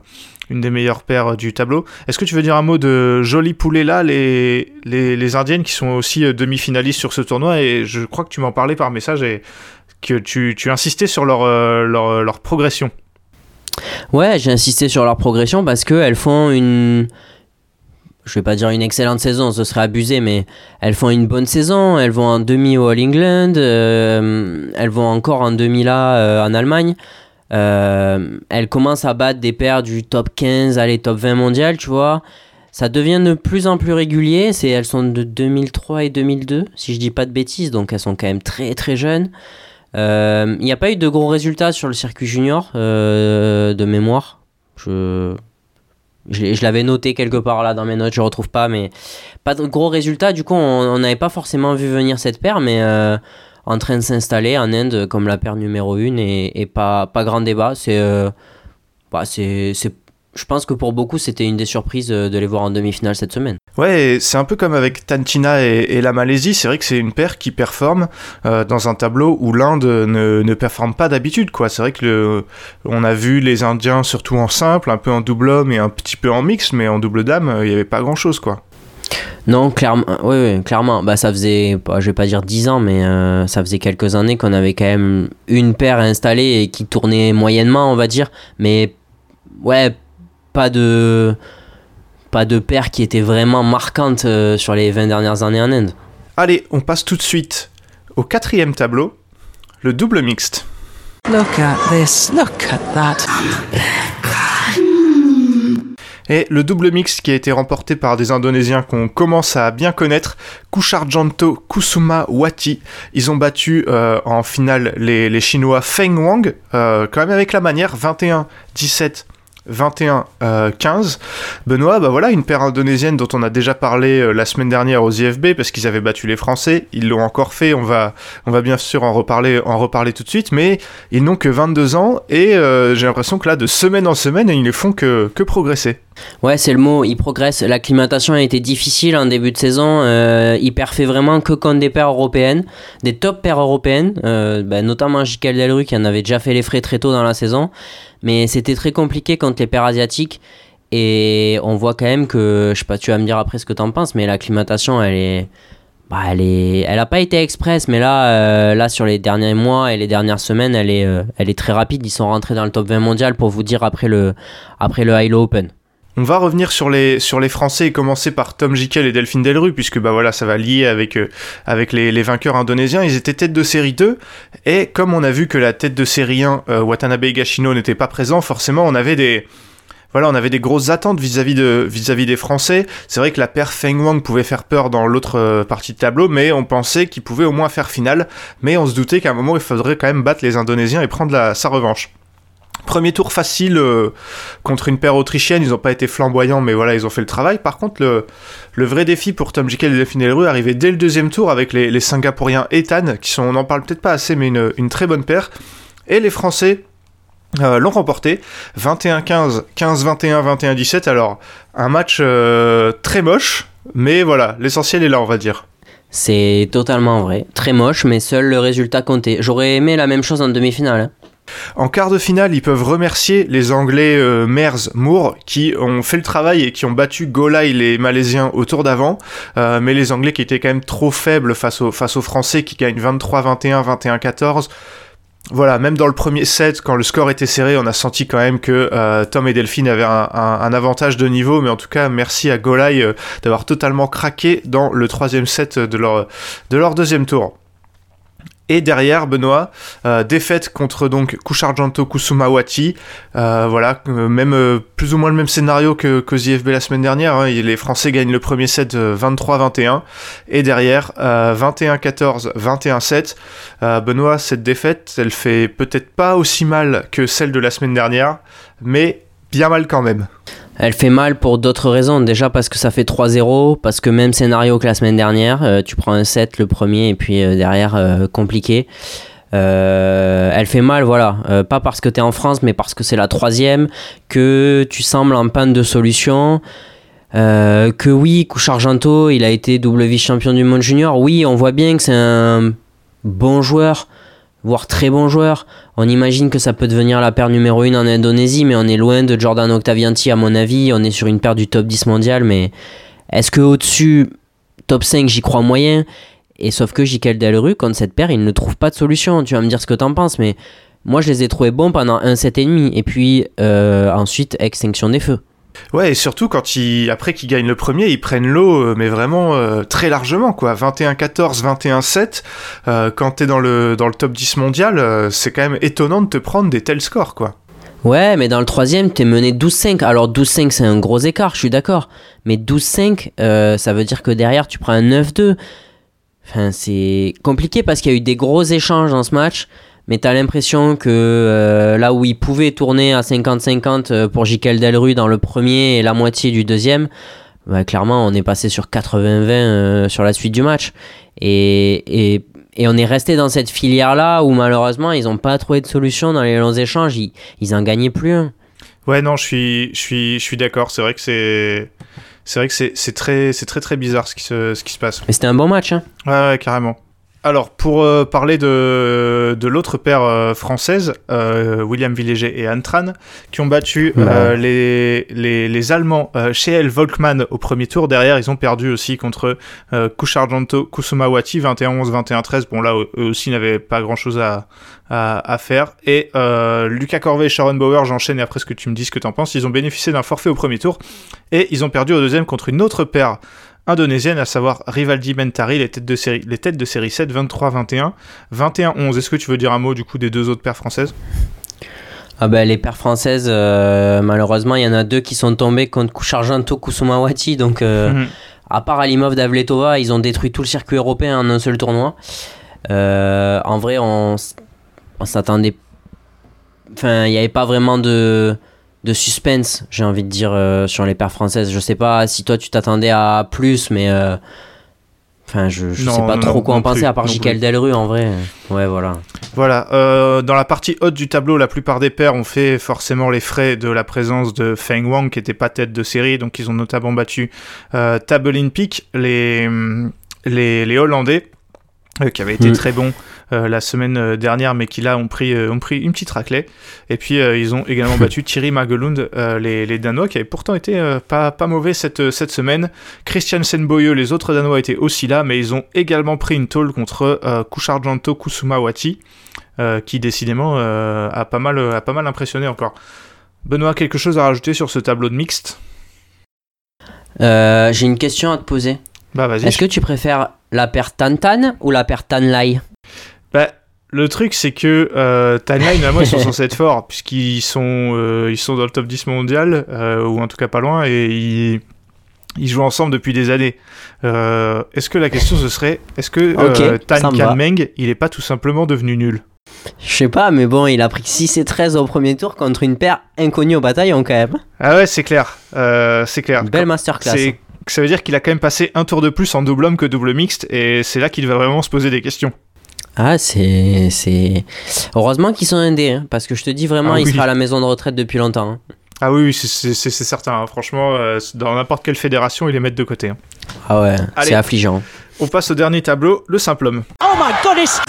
une des meilleures paires euh, du tableau. Est-ce que tu veux dire un mot de Joli Poulet là, les, les, les Indiennes qui sont aussi euh, demi-finalistes sur ce tournoi Et je crois que tu m'en parlais par message et que tu, tu insistais sur leur, euh, leur, progression. Ouais, j'ai insisté sur leur progression parce que elles font une. Je vais pas dire une excellente saison, ce serait abusé, mais elles font une bonne saison. Elles vont en demi au All England, elles vont encore en demi là en Allemagne. Euh, elles commencent à battre des paires du top 15 à les top 20 mondial, tu vois. Ça devient de plus en plus régulier. C'est, elles sont de 2003 et 2002, si je dis pas de bêtises, donc elles sont quand même très très jeunes. Euh, Il n'y a pas eu de gros résultats sur le circuit junior euh, de mémoire. Je, je, je l'avais noté quelque part là dans mes notes, je retrouve pas, mais pas de gros résultats. Du coup, on n'avait pas forcément vu venir cette paire, mais en train de s'installer en Inde comme la paire numéro 1 et, pas, pas grand débat. C'est, euh, bah, c'est, je pense que pour beaucoup, c'était une des surprises de les voir en demi-finale cette semaine. Ouais, c'est un peu comme avec Tantina et, et la Malaisie. C'est vrai que c'est une paire qui performe euh, dans un tableau où l'Inde ne, ne performe pas d'habitude. quoi. C'est vrai que le, on a vu les Indiens surtout en simple, un peu en double homme et un petit peu en mix, mais en double dame, euh, il n'y avait pas grand chose. quoi. Non, clairement, oui, oui, clairement. Bah, ça faisait, bah, je vais pas dire 10 ans, mais euh, ça faisait quelques années qu'on avait quand même une paire installée et qui tournait moyennement, on va dire. Mais ouais, pas de, pas de paire qui était vraiment marquante euh, sur les 20 dernières années en Inde. Allez, on passe tout de suite au quatrième tableau, le double mixte. Look at this. Look at that. Et le double mixte qui a été remporté par des Indonésiens qu'on commence à bien connaître, Kusharjanto Kusuma Wati. Ils ont battu euh, en finale les, Chinois Feng Wang, euh, quand même avec la manière, 21-17. 21-15. Benoît, bah voilà, une paire indonésienne dont on a déjà parlé euh, la semaine dernière aux IFB parce qu'ils avaient battu les Français. Ils l'ont encore fait, on va, bien sûr en reparler, tout de suite, mais ils n'ont que 22 ans et euh, j'ai l'impression que là, de semaine en semaine, ils ne font que progresser. Ouais, c'est le mot, il progresse. L'acclimatation a été difficile en début de saison. Euh, il perfait vraiment que contre des paires européennes, des top paires européennes, euh, bah, notamment Jikel Delru qui en avait déjà fait les frais très tôt dans la saison. Mais c'était très compliqué contre les paires asiatiques. Et on voit quand même que, je sais pas, tu vas me dire après ce que t'en penses, mais l'acclimatation, elle est. Bah, elle elle a pas été express, mais là, euh, là sur les derniers mois et les dernières semaines, elle est, euh, elle est très rapide. Ils sont rentrés dans le top 20 mondial pour vous dire après le, après le Open. On va revenir sur les, sur les Français et commencer par Tom Jikel et Delphine Delru, puisque bah voilà, ça va lier avec, euh, avec les, les vainqueurs indonésiens. Ils étaient tête de série 2, et comme on a vu que la tête de série 1, euh, Watanabe Higashino, n'était pas présent, forcément, on avait des. Voilà, on avait des grosses attentes vis-à-vis de, vis-à-vis des Français. C'est vrai que la paire Feng Wang pouvait faire peur dans l'autre euh, partie de tableau, mais on pensait qu'il pouvait au moins faire finale. Mais on se doutait qu'à un moment, il faudrait quand même battre les Indonésiens et prendre la, sa revanche. Premier tour facile euh, contre une paire autrichienne, ils n'ont pas été flamboyants, mais voilà, ils ont fait le travail. Par contre, le, vrai défi pour Tom Jikel et Delphine Delru arrivait dès le deuxième tour avec les, Singapouriens Ethan, qui sont, on n'en parle peut-être pas assez, mais une, une très bonne paire. Et les Français euh, l'ont remporté 21-15, 15-21, 21-17. Alors, un match euh, très moche, mais voilà, l'essentiel est là, on va dire. C'est totalement vrai. Très moche, mais seul le résultat comptait. J'aurais aimé la même chose en demi-finale. hein. En quart de finale, ils peuvent remercier les Anglais euh, Mers Moore qui ont fait le travail et qui ont battu Golai les Malaisiens au tour d'avant. Euh, mais les Anglais qui étaient quand même trop faibles face aux, face aux Français qui gagnent 23-21, 21-14. Voilà, même dans le premier set, quand le score était serré, on a senti quand même que euh, Tom et Delphine avaient un avantage de niveau. Mais en tout cas, merci à Golai euh, d'avoir totalement craqué dans le troisième set de leur, de leur deuxième tour. Et derrière, Benoît, euh, défaite contre donc Kusharjanto Kusumawati. Euh, voilà, euh, même euh, plus ou moins le même scénario que, que ZFB la semaine dernière. hein. Les Français gagnent le premier set euh, 23-21. Et derrière, euh, 21-14, 21-7. Euh, Benoît, cette défaite, elle fait peut-être pas aussi mal que celle de la semaine dernière, mais bien mal quand même. Elle fait mal pour d'autres raisons. Déjà parce que ça fait 3-0, parce que même scénario que la semaine dernière, euh, tu prends un set le premier et puis euh, derrière euh, compliqué. Elle fait mal, voilà. Pas parce que tu es en France, mais parce que c'est la troisième, que tu sembles en panne de solution. Que oui, Couchargento, il a été double vice-champion du monde junior. Oui, on voit bien que c'est un bon joueur, voire très bon joueur. On imagine que ça peut devenir la paire numéro 1 en Indonésie, mais on est loin de Jordan Octavianti à mon avis. On est sur une paire du top 10 mondial, mais est-ce que au-dessus, top 5, j'y crois moyen? Et sauf que Jikel Delru, contre cette paire, il ne trouve pas de solution. Tu vas me dire ce que t'en penses, mais moi je les ai trouvés bons pendant un set et demi, et puis euh, ensuite, extinction des feux. Ouais, et surtout quand ils, après qu'ils gagnent le premier, ils prennent l'eau, euh, mais vraiment euh, très largement, quoi. 21-14, 21-7, euh, quand t'es dans le, dans le top 10 mondial, c'est quand même étonnant de te prendre des tels scores, quoi. Ouais, mais dans le troisième, t'es mené 12-5. Alors 12-5, c'est un gros écart, je suis d'accord. Mais 12-5, euh, ça veut dire que derrière, tu prends un 9-2. Enfin, c'est compliqué parce qu'il y a eu des gros échanges dans ce match. Mais t'as l'impression que euh, là où il pouvait tourner à 50-50 euh, pour Jikel Delru dans le premier et la moitié du deuxième, bah, clairement, on est passé sur 80-20 euh, sur la suite du match. Et, et, et on est resté dans cette filière-là où malheureusement, ils n'ont pas trouvé de solution dans les longs échanges. Ils, ils en gagnaient plus un. Ouais, non, je suis, je suis, je suis d'accord. C'est vrai que c'est, c'est vrai que c'est, très, très très bizarre ce qui se, ce qui se passe. Mais c'était un bon match. Hein. Ouais, ouais, carrément. Alors, pour euh, parler de, de l'autre paire euh, française, euh, William Villéger et Anne Tran, qui ont battu euh, les, les, les Allemands euh, chez El Volkmann au premier tour. Derrière, ils ont perdu aussi contre euh, Kusharjanto Kusumawati, 21-11, 21-13. Bon, là, eux aussi n'avaient pas grand-chose à, à, à faire. Et euh, Lucas Corvée et Sharon Bauer, j'enchaîne et après ce que tu me dis ce que t'en penses, ils ont bénéficié d'un forfait au premier tour et ils ont perdu au deuxième contre une autre paire indonésienne, à savoir Rivaldi Mentari, les têtes de série, les têtes de série 7, 23-21, 21-11. Est-ce que tu veux dire un mot du coup des deux autres paires françaises? Ah ben, les paires françaises, euh, malheureusement, il y en a deux qui sont tombés contre Kusharjanto Kusumawati. Donc, euh, Mhm. à part Alimov Davletova, ils ont détruit tout le circuit européen en un seul tournoi. Euh, en vrai, on s'attendait. Enfin, il n'y avait pas vraiment de, de suspense, j'ai envie de dire, euh, sur les paires françaises. Je sais pas si toi tu t'attendais à plus, mais. euh, Enfin, je, je Non, sais pas non, trop quoi en penser, à part plus. Delru en vrai. Ouais, voilà. Voilà, euh, dans la partie haute du tableau, la plupart des paires ont fait forcément les frais de la présence de Feng Wang, qui était pas tête de série, donc ils ont notamment battu Tabelin Peak, les, les, les Hollandais, qui avaient été Mm. très bons la semaine euh, dernière, mais qui là ont pris, euh, ont pris une petite raclée. Et puis euh, ils ont également [LAUGHS] battu Thierry Magelund, euh, les, les Danois, qui avaient pourtant été euh, pas, pas mauvais cette, cette semaine. Christiansen Boyeux, les autres Danois étaient aussi là, mais ils ont également pris une tôle contre euh, Kusharjanto Kusumawati, euh, qui décidément euh, a, pas mal, a pas mal impressionné encore. Benoît, quelque chose à rajouter sur ce tableau de mixte? Euh, J'ai une question à te poser. Bah vas-y. Est-ce que tu préfères la paire Tantan ou la paire Tanlai Bah, le truc, c'est que euh, Timeline, normalement, ils sont censés être forts, puisqu'ils sont, euh, ils sont dans le top 10 mondial, euh, ou en tout cas pas loin, et ils, ils jouent ensemble depuis des années. Euh, est-ce que la question, ce serait, est-ce que Ok, euh, Tan. Kanmeng, il est pas tout simplement devenu nul? Je sais pas, mais bon, il a pris 6 et 13 au premier tour contre une paire inconnue au bataillon quand même. Ah ouais, c'est clair. C'est clair. Une belle masterclass. Ça veut dire qu'il a quand même passé un tour de plus en double homme que double mixte, et c'est là qu'il va vraiment se poser des questions. Ah, c'est. c'est... Heureusement qu'ils sont indés, hein, parce que je te dis vraiment, Ah il oui. sera à la maison de retraite depuis longtemps. hein. Ah oui, oui, c'est- c'est certain. hein. Franchement, euh, dans n'importe quelle fédération, il est mettre de côté. hein. Ah ouais, Allez. c'est affligeant. on passe au dernier tableau, le simple homme. Oh my goodness!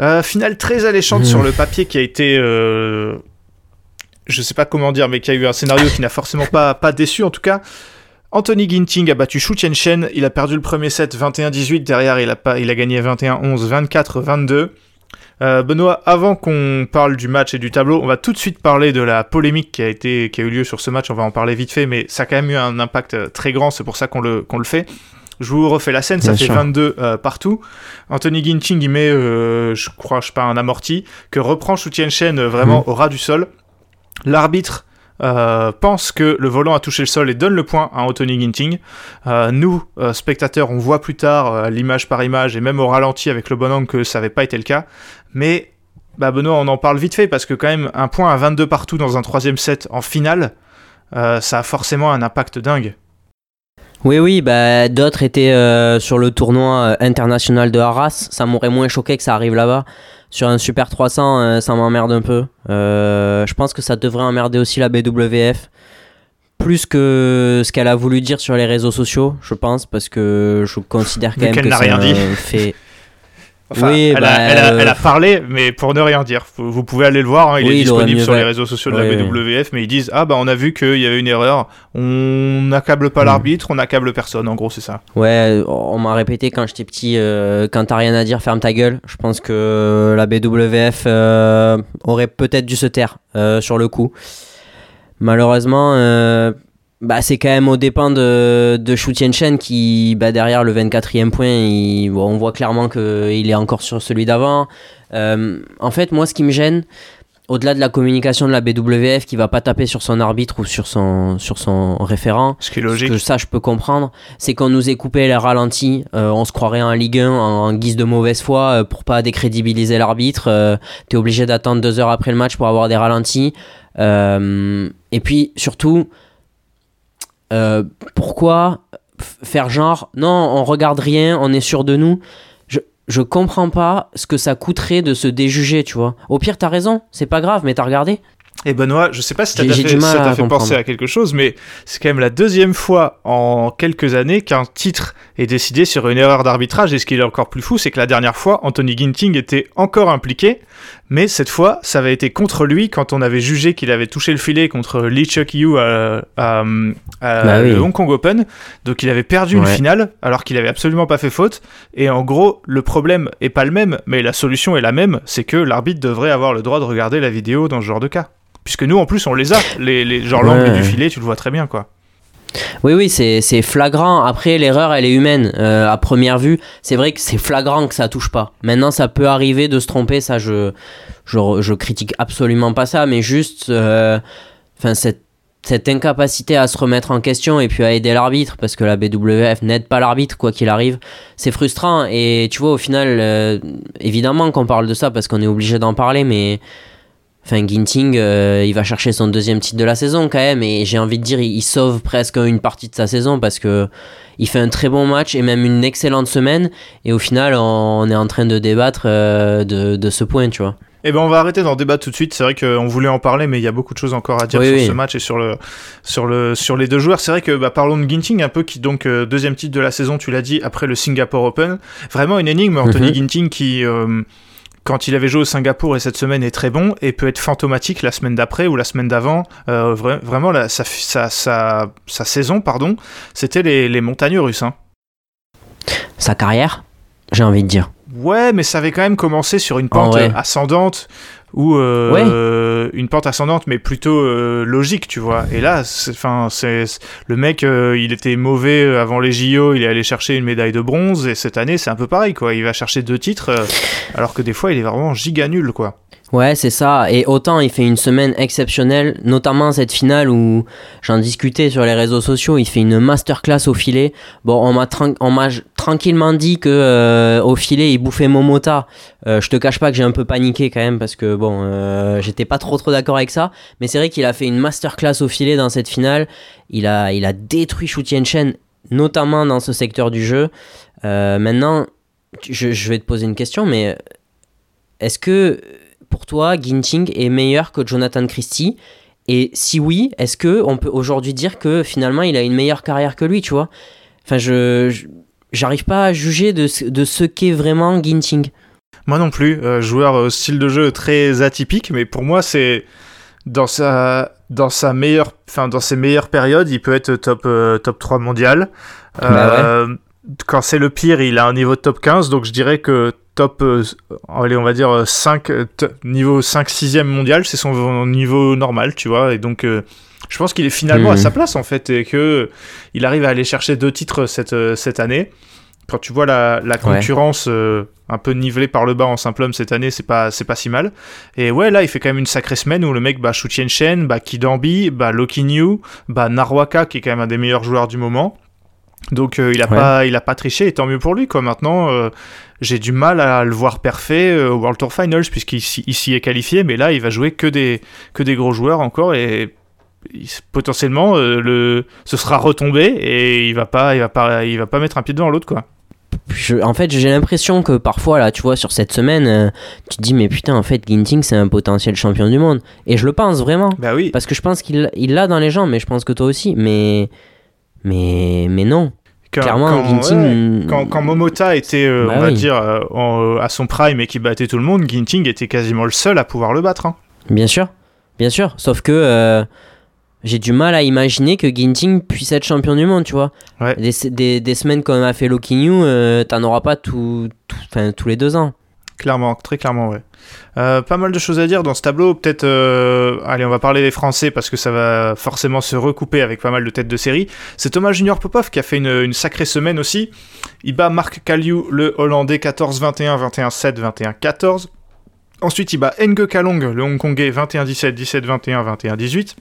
Euh, finale très alléchante sur le papier qui a été. euh, je sais pas comment dire, mais qui a eu un scénario qui n'a forcément pas, pas déçu en tout cas. Anthony Ginting a battu Shu Chen. Il a perdu le premier set 21-18. Derrière, il a, pas, il a gagné 21-11, 24-22. Euh, Benoît, avant qu'on parle du match et du tableau, on va tout de suite parler de la polémique qui a, été, qui a eu lieu sur ce match. On va en parler vite fait, mais ça a quand même eu un impact euh, très grand. C'est pour ça qu'on le, qu'on le fait. Je vous refais la scène, ça Bien fait sûr. 22 euh, partout. Anthony Ginting, il met, euh, je crois, je sais pas, un amorti, que reprend Shu Chen vraiment au ras du sol. L'arbitre euh, pense que le volant a touché le sol et donne le point à Anthony Ginting. Euh, nous, euh, spectateurs, on voit plus tard l'image par image et même au ralenti avec le bon angle que ça n'avait pas été le cas. Mais bah Benoît, on en parle vite fait parce que quand même un point à 22 partout dans un troisième set en finale, ça a forcément un impact dingue. Oui, oui, bah, d'autres étaient sur le tournoi international de Arras. Ça m'aurait moins choqué que ça arrive là-bas. Sur un Super 300, euh, ça m'emmerde un peu. Euh, je pense que ça devrait emmerder aussi la BWF. Plus que ce qu'elle a voulu dire sur les réseaux sociaux, je pense, parce que je considère quand même qu'elle que n'a rien dit. fait. Enfin, Oui, elle, bah, a, elle, a, euh, elle a parlé, mais pour ne rien dire. Vous, pouvez aller le voir, hein, il Oui, est il disponible sur les réseaux sociaux de Oui, la. BWF, mais ils disent Ah bah on a vu qu'il y avait une erreur, on n'accable pas Hmm. l'arbitre, on n'accable personne, en gros c'est ça. Ouais, on m'a répété quand j'étais petit, euh, quand t'as rien à dire, ferme ta gueule. Je pense que la BWF euh, aurait peut-être dû se taire euh, sur le coup. Malheureusement, euh, bah, c'est quand même au dépend de, de Shu Chen qui, bah, derrière le 24e point, il- bon, on voit clairement qu'il est encore sur celui d'avant. Euh, en fait, moi, ce qui me gêne, au-delà de la communication de la BWF qui va pas taper sur son arbitre ou sur son, sur son référent, Ce qui est logique. ce que ça, je peux comprendre, c'est qu'on nous ait coupé les ralentis. euh, on se croirait en Ligue 1 en, en guise de mauvaise foi euh, pour pas décrédibiliser l'arbitre. euh, T'es obligé d'attendre deux heures après le match pour avoir des ralentis. Euh, et puis surtout, euh, pourquoi faire genre non, on regarde rien, on est sûr de nous? Je, je comprends pas ce que ça coûterait de se déjuger, tu vois. Au pire, t'as raison, c'est pas grave, mais t'as regardé. Et Benoît, je sais pas si ça t'a fait, du mal ça fait penser à quelque chose, mais c'est quand même la deuxième fois en quelques années qu'un titre est décidé sur une erreur d'arbitrage. Et ce qui est encore plus fou, c'est que la dernière fois, Anthony Ginting était encore impliqué, mais cette fois, ça avait été contre lui quand on avait jugé qu'il avait touché le filet contre Lee Chuck Yu à, à- à Bah oui. le Hong Kong Open. Donc il avait perdu une finale alors qu'il avait absolument pas fait faute. Et en gros, le problème est pas le même, mais la solution est la même, c'est que l'arbitre devrait avoir le droit de regarder la vidéo dans ce genre de cas. Puisque nous, en plus, on les a. Les, les, genre l'angle du filet, tu le vois très bien, quoi. Oui, oui, c'est flagrant. Après, l'erreur, elle est humaine. Euh, à première vue, c'est vrai que c'est flagrant que ça touche pas. Maintenant, ça peut arriver de se tromper. Ça, je, je, je critique absolument pas ça, mais juste, euh, enfin, cette, cette incapacité à se remettre en question et puis à aider l'arbitre, parce que la BWF n'aide pas l'arbitre, quoi qu'il arrive, c'est frustrant. Et tu vois, au final, euh, évidemment qu'on parle de ça parce qu'on est obligé d'en parler, mais. Enfin, Ginting, euh, il va chercher son deuxième titre de la saison quand même, et j'ai envie de dire, il, il sauve presque une partie de sa saison parce que il fait un très bon match et même une excellente semaine, et au final, on, on est en train de débattre euh, de, de ce point, tu vois. Eh ben, on va arrêter d'en débattre tout de suite. C'est vrai qu'on voulait en parler, mais il y a beaucoup de choses encore à dire Oui, sur oui. ce match et sur, le, sur, le, sur les deux joueurs. C'est vrai que, bah, parlons de Ginting, un peu qui, donc, euh, deuxième titre de la saison, tu l'as dit, après le Singapore Open. Vraiment une énigme, Anthony Mhm. Ginting, qui, quand il avait joué au Singapour et cette semaine est très bon et peut être fantomatique la semaine d'après ou la semaine d'avant. Euh, vra- vraiment, la, sa, sa, sa, sa saison, pardon, c'était les, les montagnes russes. Hein. Sa carrière, j'ai envie de dire. Ouais, mais ça avait quand même commencé sur une En pente ascendante ou euh, une pente ascendante, mais plutôt euh, logique, tu vois. Et là, c'est- enfin, c'est c'est- le mec, euh, il était mauvais euh, avant les JO, il est allé chercher une médaille de bronze, et cette année, c'est un peu pareil, quoi. Il va chercher deux titres, euh, alors que des fois, il est vraiment giga nul, quoi. Ouais, c'est ça. Et autant il fait une semaine exceptionnelle, notamment cette finale où j'en discutais sur les réseaux sociaux, il fait une masterclass au filet. Bon, on m'a tran- tranquillement dit que euh, au filet il bouffait Momota. Euh, je te cache pas que j'ai un peu paniqué quand même parce que bon, euh, j'étais pas trop trop d'accord avec ça. Mais c'est vrai qu'il a fait une masterclass au filet dans cette finale. Il a, il a détruit Shu Chen, notamment dans ce secteur du jeu. Euh, maintenant, je vais te poser une question, mais est-ce que pour toi, Ginting est meilleur que Jonathan Christie? Et si oui, est-ce que on peut aujourd'hui dire que finalement il a une meilleure carrière que lui, tu vois? Enfin, je, j'arrive pas à juger de, ce- de ce qu'est vraiment Ginting. Moi non plus, euh, joueur euh, style de jeu très atypique, mais pour moi c'est dans sa dans sa meilleure, enfin dans ses meilleures périodes, il peut être top euh, top 3 mondial. Bah Quand c'est le pire, il a un niveau de top 15, donc je dirais que top, euh, allez on va dire euh, 5 euh, t- niveau 5 6e mondial, c'est son niveau normal, tu vois, et donc euh, je pense qu'il est finalement Mhm. à sa place en fait et que il arrive à aller chercher deux titres cette euh, cette année. Quand tu vois la, la concurrence euh, un peu nivelée par le bas en simple homme cette année, c'est pas c'est pas si mal. Et ouais, là, il fait quand même une sacrée semaine où le mec bat Shu Shen, bat Kidambi, bat Loki New, bat Narwaka qui est quand même un des meilleurs joueurs du moment. Donc euh, il a Ouais. pas il a pas triché et tant mieux pour lui quoi. Maintenant, euh, j'ai du mal à le voir parfait euh, au World Tour Finals puisqu'il s'y est qualifié, mais là il va jouer que des que des gros joueurs encore et il- potentiellement euh, le ce sera retombé et il va pas il va pas il va pas mettre un pied devant l'autre quoi. Je- en fait, j'ai l'impression que parfois, là, tu vois, sur cette semaine, euh, tu te dis, mais putain, en fait, Ginting, c'est un potentiel champion du monde. Et je le pense vraiment. Bah oui. Parce que je pense qu'il il l'a dans les jambes, mais je pense que toi aussi. Mais. Mais, mais non. Quand- Clairement, quand- Ginting. ouais. Quand, quand Momota était, euh, Bah on va dire, euh, en- à son prime et qui battait tout le monde, Ginting était quasiment le seul à pouvoir le battre. hein. Bien sûr. Bien sûr. Sauf que. euh, j'ai du mal à imaginer que Ginting puisse être champion du monde, tu vois. Ouais. Des, des, des semaines comme a fait Loki New, euh, t'en auras pas tout, tout- tous les deux ans. Clairement, très clairement, ouais. Euh, pas mal de choses à dire dans ce tableau. Peut-être, euh, allez, on va parler des Français parce que ça va forcément se recouper avec pas mal de têtes de série. C'est Thomas Junior Popov qui a fait une, sacrée semaine aussi. Il bat Marc Kaliu, le Hollandais, 14-21, 21-7, 21-14. Ensuite, il bat Nge Kalong, le Hongkongais, 21-17, 17-21, 21-18.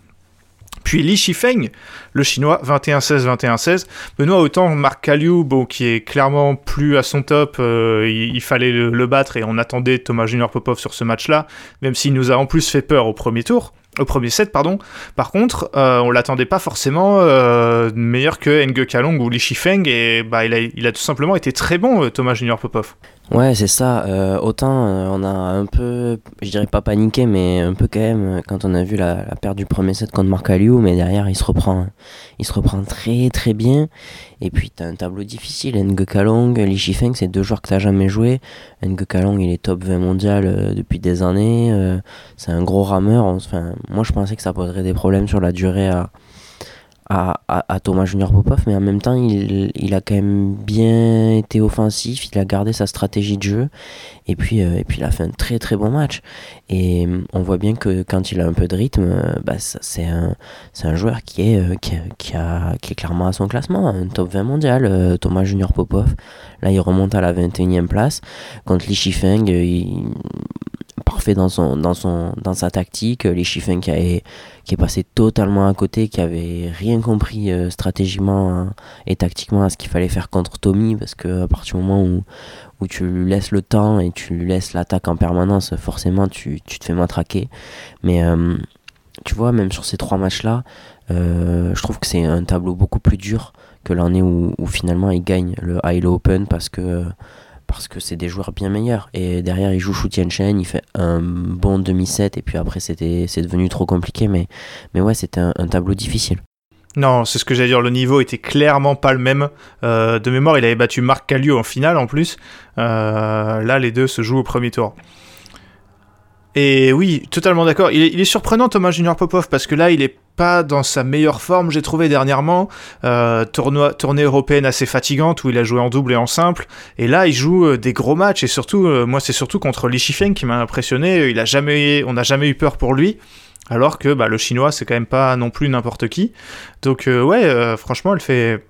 Puis Li Shifeng, le chinois, 21-16, 21-16. Benoît, autant Marc Kaliu, bon, qui est clairement plus à son top, euh, il, fallait le, battre et on attendait Thomas Junior Popov sur ce match-là, même s'il nous a en plus fait peur au premier tour. Au premier set, pardon. Par contre, euh, on l'attendait pas forcément euh, meilleur que Nge Kalong ou Li Shifeng et bah, il, a, il a tout simplement été très bon, euh, Thomas Junior Popov. Ouais, c'est ça. Euh, autant euh, on a un peu, je dirais pas paniqué, mais un peu quand même euh, quand on a vu la, la perte du premier set contre Marc Aliou, mais derrière il se reprend, il se reprend très très bien. Et puis t'as un tableau difficile. Nge Kalong, Li Shifeng, c'est deux joueurs que t'as jamais joué. Nge Kalong, il est top 20 mondial depuis des années. c'est un gros rameur. Enfin, moi je pensais que ça poserait des problèmes sur la durée à à, à- Thomas Junior Popov, mais en même temps, il, il a quand même bien été offensif, il a gardé sa stratégie de jeu, et puis, euh, et puis il a fait un très très bon match. Et euh, on voit bien que quand il a un peu de rythme, euh, bah, c'est un, un joueur qui est, qui, qui, a, qui est clairement à son classement, un top 20 mondial, Thomas Junior Popov. Là, il remonte à la 21e place. Contre Li Shifeng, il parfait dans son dans son dans sa tactique. Li Shifeng qui, a- qui est passé totalement à côté qui avait rien compris euh, stratégiquement hein, et tactiquement à ce qu'il fallait faire contre Tommy parce que à partir du moment où où tu lui laisses le temps et tu lui laisses l'attaque en permanence forcément tu, tu te fais matraquer. Mais euh, tu vois même sur ces trois matchs là je trouve que c'est un tableau beaucoup plus dur que l'année où, où finalement il gagne le Hilo Open parce que parce que c'est des joueurs bien meilleurs. Et derrière, il joue Shu Shen, il fait un bon demi-set, et puis après, c'est devenu trop compliqué. Mais, mais ouais, c'était un, tableau difficile. Non, c'est ce que j'allais dire, le niveau était clairement pas le même. Euh, de mémoire, il avait battu Marc Kaliu en finale en plus. Euh, là, les deux se jouent au premier tour. Et oui, totalement d'accord. Il, est- surprenant Thomas Junior Popov parce que là, il est pas dans sa meilleure forme, j'ai trouvé dernièrement. Euh, tournoi, tournée européenne assez fatigante où il a joué en double et en simple. Et là, il joue euh, des gros matchs et surtout, euh, moi, c'est surtout contre Li Shifeng qui m'a impressionné. Il a jamais, on n'a jamais eu peur pour lui. Alors que bah, le chinois, c'est quand même pas non plus n'importe qui. Donc euh, ouais, euh, franchement, elle fait,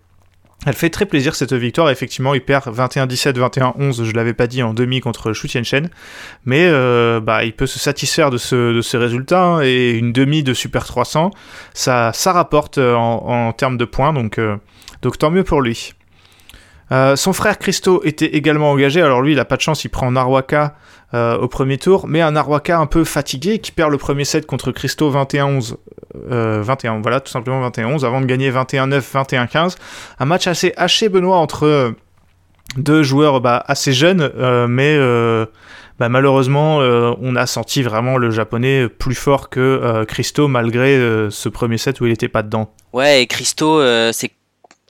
elle fait très plaisir cette victoire. Effectivement, il perd 21-17, 21-11, je l'avais pas dit, en demi contre Shu Tianchen. Mais euh, bah, il peut se satisfaire de ce, de ce résultat. hein, et une demi de Super 300, ça, ça rapporte euh, en, en termes de points. Donc, euh, donc tant mieux pour lui. Euh, son frère Christo était également engagé. Alors lui, il a pas de chance, il prend Narwaka euh, au premier tour, mais un Narwaka un peu fatigué qui perd le premier set contre Christo 21-11. Euh, 21, voilà, tout simplement 21-11, avant de gagner 21-9, 21-15. Un match assez haché, Benoît, entre euh, deux joueurs bah, assez jeunes, mais, bah, malheureusement, on a senti vraiment le japonais plus fort que Christo malgré ce premier set où il n'était pas dedans. Ouais, et Christo, c'est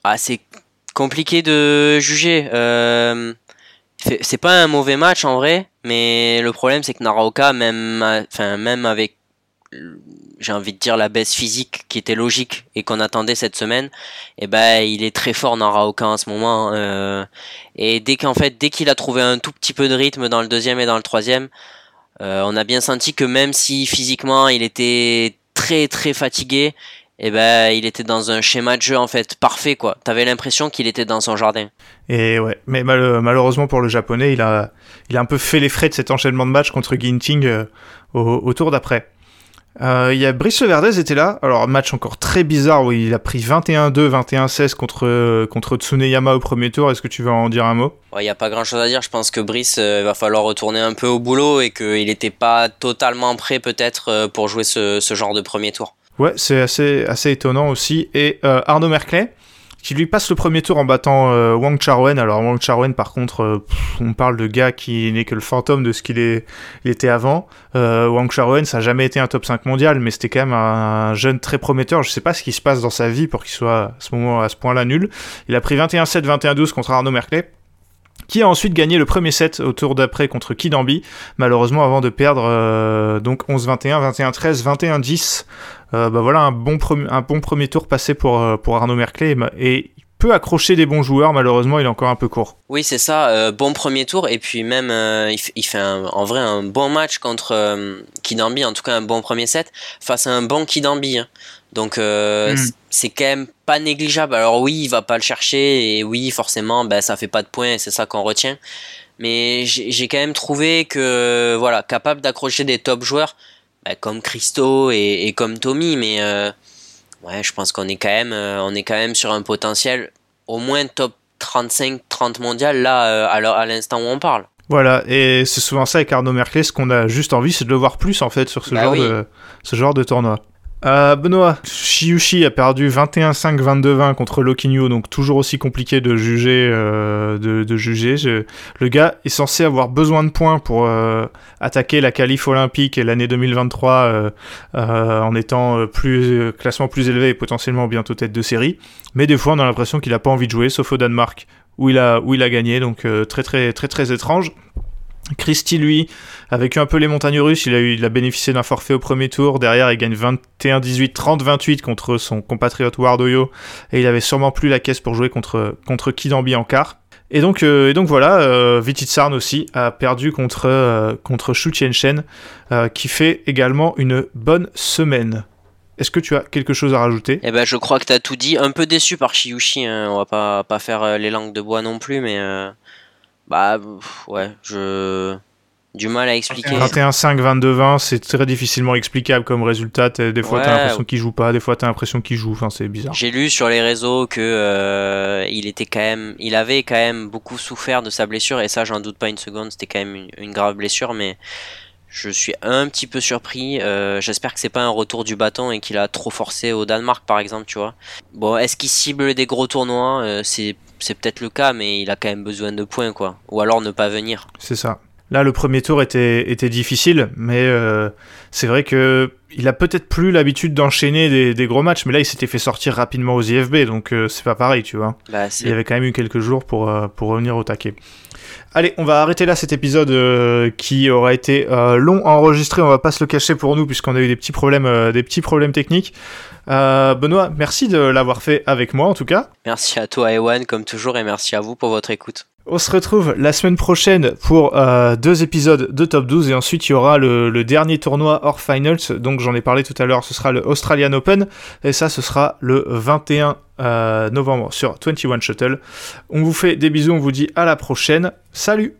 assez compliqué de juger. Euh, c'est pas un mauvais match en vrai, mais le problème c'est que Naraoka, même, enfin, même avec, j'ai envie de dire, la baisse physique qui était logique et qu'on attendait cette semaine, et ben il est très fort Naraoka en ce moment. euh, et dès qu'en fait, dès qu'il a trouvé un tout petit peu de rythme dans le deuxième et dans le troisième, euh, on a bien senti que même si physiquement il était très très fatigué, et ben il était dans un schéma de jeu en fait parfait quoi. T'avais l'impression qu'il était dans son jardin. Et ouais, mais mal- malheureusement pour le japonais, il a, il a un peu fait les frais de cet enchaînement de matchs contre Ginting euh, au, au tour d'après. Euh, Il y a Brice Verdez était là, alors match encore très bizarre où il a pris 21-2, 21-16 contre, contre Tsuneyama au premier tour, est-ce que tu veux en dire un mot? Il n'y a pas grand chose à dire. Je pense que Brice euh, va falloir retourner un peu au boulot et qu'il n'était pas totalement prêt peut-être euh, pour jouer ce, ce genre de premier tour. Ouais, c'est assez, assez étonnant aussi. Et euh, Arnaud Merclay, qui lui passe le premier tour en battant euh, Wang Charwen. Alors Wang Charwen, par contre, euh, on parle de gars qui n'est que le fantôme de ce qu'il était avant. Euh, Wang Charwen, ça n'a jamais été un top 5 mondial, mais c'était quand même un, jeune très prometteur. Je sais pas ce qui se passe dans sa vie pour qu'il soit à ce moment, à ce point-là nul. Il a pris 21-7, 21-12 contre Arnaud Merclay qui a ensuite gagné le premier set au tour d'après contre Kidambi, malheureusement avant de perdre euh, donc 11-21, 21-13, 21-10. Euh, bah voilà un bon, un bon premier tour passé pour, euh, pour Arnaud Merclay et, peut accrocher des bons joueurs, malheureusement il est encore un peu court. Oui, c'est ça. euh, bon premier tour et puis même euh, il, fait un- en vrai un bon match contre euh, Kidambi, en tout cas un bon premier set face à un bon Kidambi. hein. Donc euh, Mm. c- c'est quand même pas négligeable. Alors oui, il va pas le chercher et oui, forcément, ben ça fait pas de points et c'est ça qu'on retient. Mais j'ai quand même trouvé que voilà, capable d'accrocher des top joueurs ben, comme Christo et, et comme Tommy, mais euh, ouais, je pense qu'on est quand même euh, on est quand même sur un potentiel au moins top 35-30 mondial là euh, à l'instant où on parle. Voilà, et c'est souvent ça avec Arnaud Merclay, ce qu'on a juste envie, c'est de le voir plus en fait sur ce, Bah genre, oui. de, ce genre de tournoi. Euh, Benoît, Shiyushi a perdu 21-5, 22-20 contre Lokinyo, donc toujours aussi compliqué de juger. euh, de, de juger. Le gars est censé avoir besoin de points pour euh, attaquer la qualif olympique et l'année 2023 euh, euh, en étant plus classement plus élevé et potentiellement bientôt tête de série. Mais des fois, on a l'impression qu'il a pas envie de jouer, sauf au Danemark où il a où il a gagné, donc très très très très étrange. Christy, lui, a vécu un peu les montagnes russes. Il a, bénéficié d'un forfait au premier tour. Derrière, il gagne 21-18, 30-28 contre son compatriote Wardoyo. Et il avait sûrement plus la caisse pour jouer contre, contre Kidambi en quart. Et donc, euh, voilà, euh, Vititsarn aussi a perdu contre, euh, contre Shu Tianchen, euh, qui fait également une bonne semaine. Est-ce que tu as quelque chose à rajouter? Eh ben je crois que t'as tout dit. Un peu déçu par Shiyushi, hein. on va pas, pas faire les langues de bois non plus, mais bah ouais, je du mal à expliquer. 21-5, 22-20, c'est très difficilement explicable comme résultat. Des fois, t'as l'impression qu'il joue pas, des fois, t'as l'impression qu'il joue. Enfin, c'est bizarre. J'ai lu sur les réseaux que euh, il était quand même, il avait quand même beaucoup souffert de sa blessure et ça j'en doute pas une seconde. C'était quand même une, une grave blessure, mais je suis un petit peu surpris. Euh, J'espère que c'est pas un retour du bâton et qu'il a trop forcé au Danemark par exemple, tu vois. Bon, est-ce qu'il cible des gros tournois? Euh, C'est peut-être le cas, mais il a quand même besoin de points quoi. Ou alors ne pas venir. C'est ça. Là, le premier tour était, était difficile, mais euh, c'est vrai que il a peut-être plus l'habitude d'enchaîner des, des gros matchs, mais là, il s'était fait sortir rapidement aux IFB, donc c'est pas pareil, tu vois. Bah, Il y avait quand même eu quelques jours pour, pour revenir au taquet. Allez, on va arrêter là cet épisode euh, qui aura été euh, long à enregistrer. On va pas se le cacher pour nous puisqu'on a eu des petits problèmes, euh, des petits problèmes techniques. Benoît, merci de l'avoir fait avec moi en tout cas. Merci à toi Ewan comme toujours et merci à vous pour votre écoute. On se retrouve la semaine prochaine pour euh, deux épisodes de Top 12 et ensuite il y aura le, dernier tournoi hors finals. Donc j'en ai parlé tout à l'heure, ce sera le Australian Open et ça ce sera le 21 euh, novembre sur 21 Shuttle. On vous fait des bisous, on vous dit à la prochaine. Salut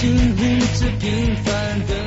经历着平凡的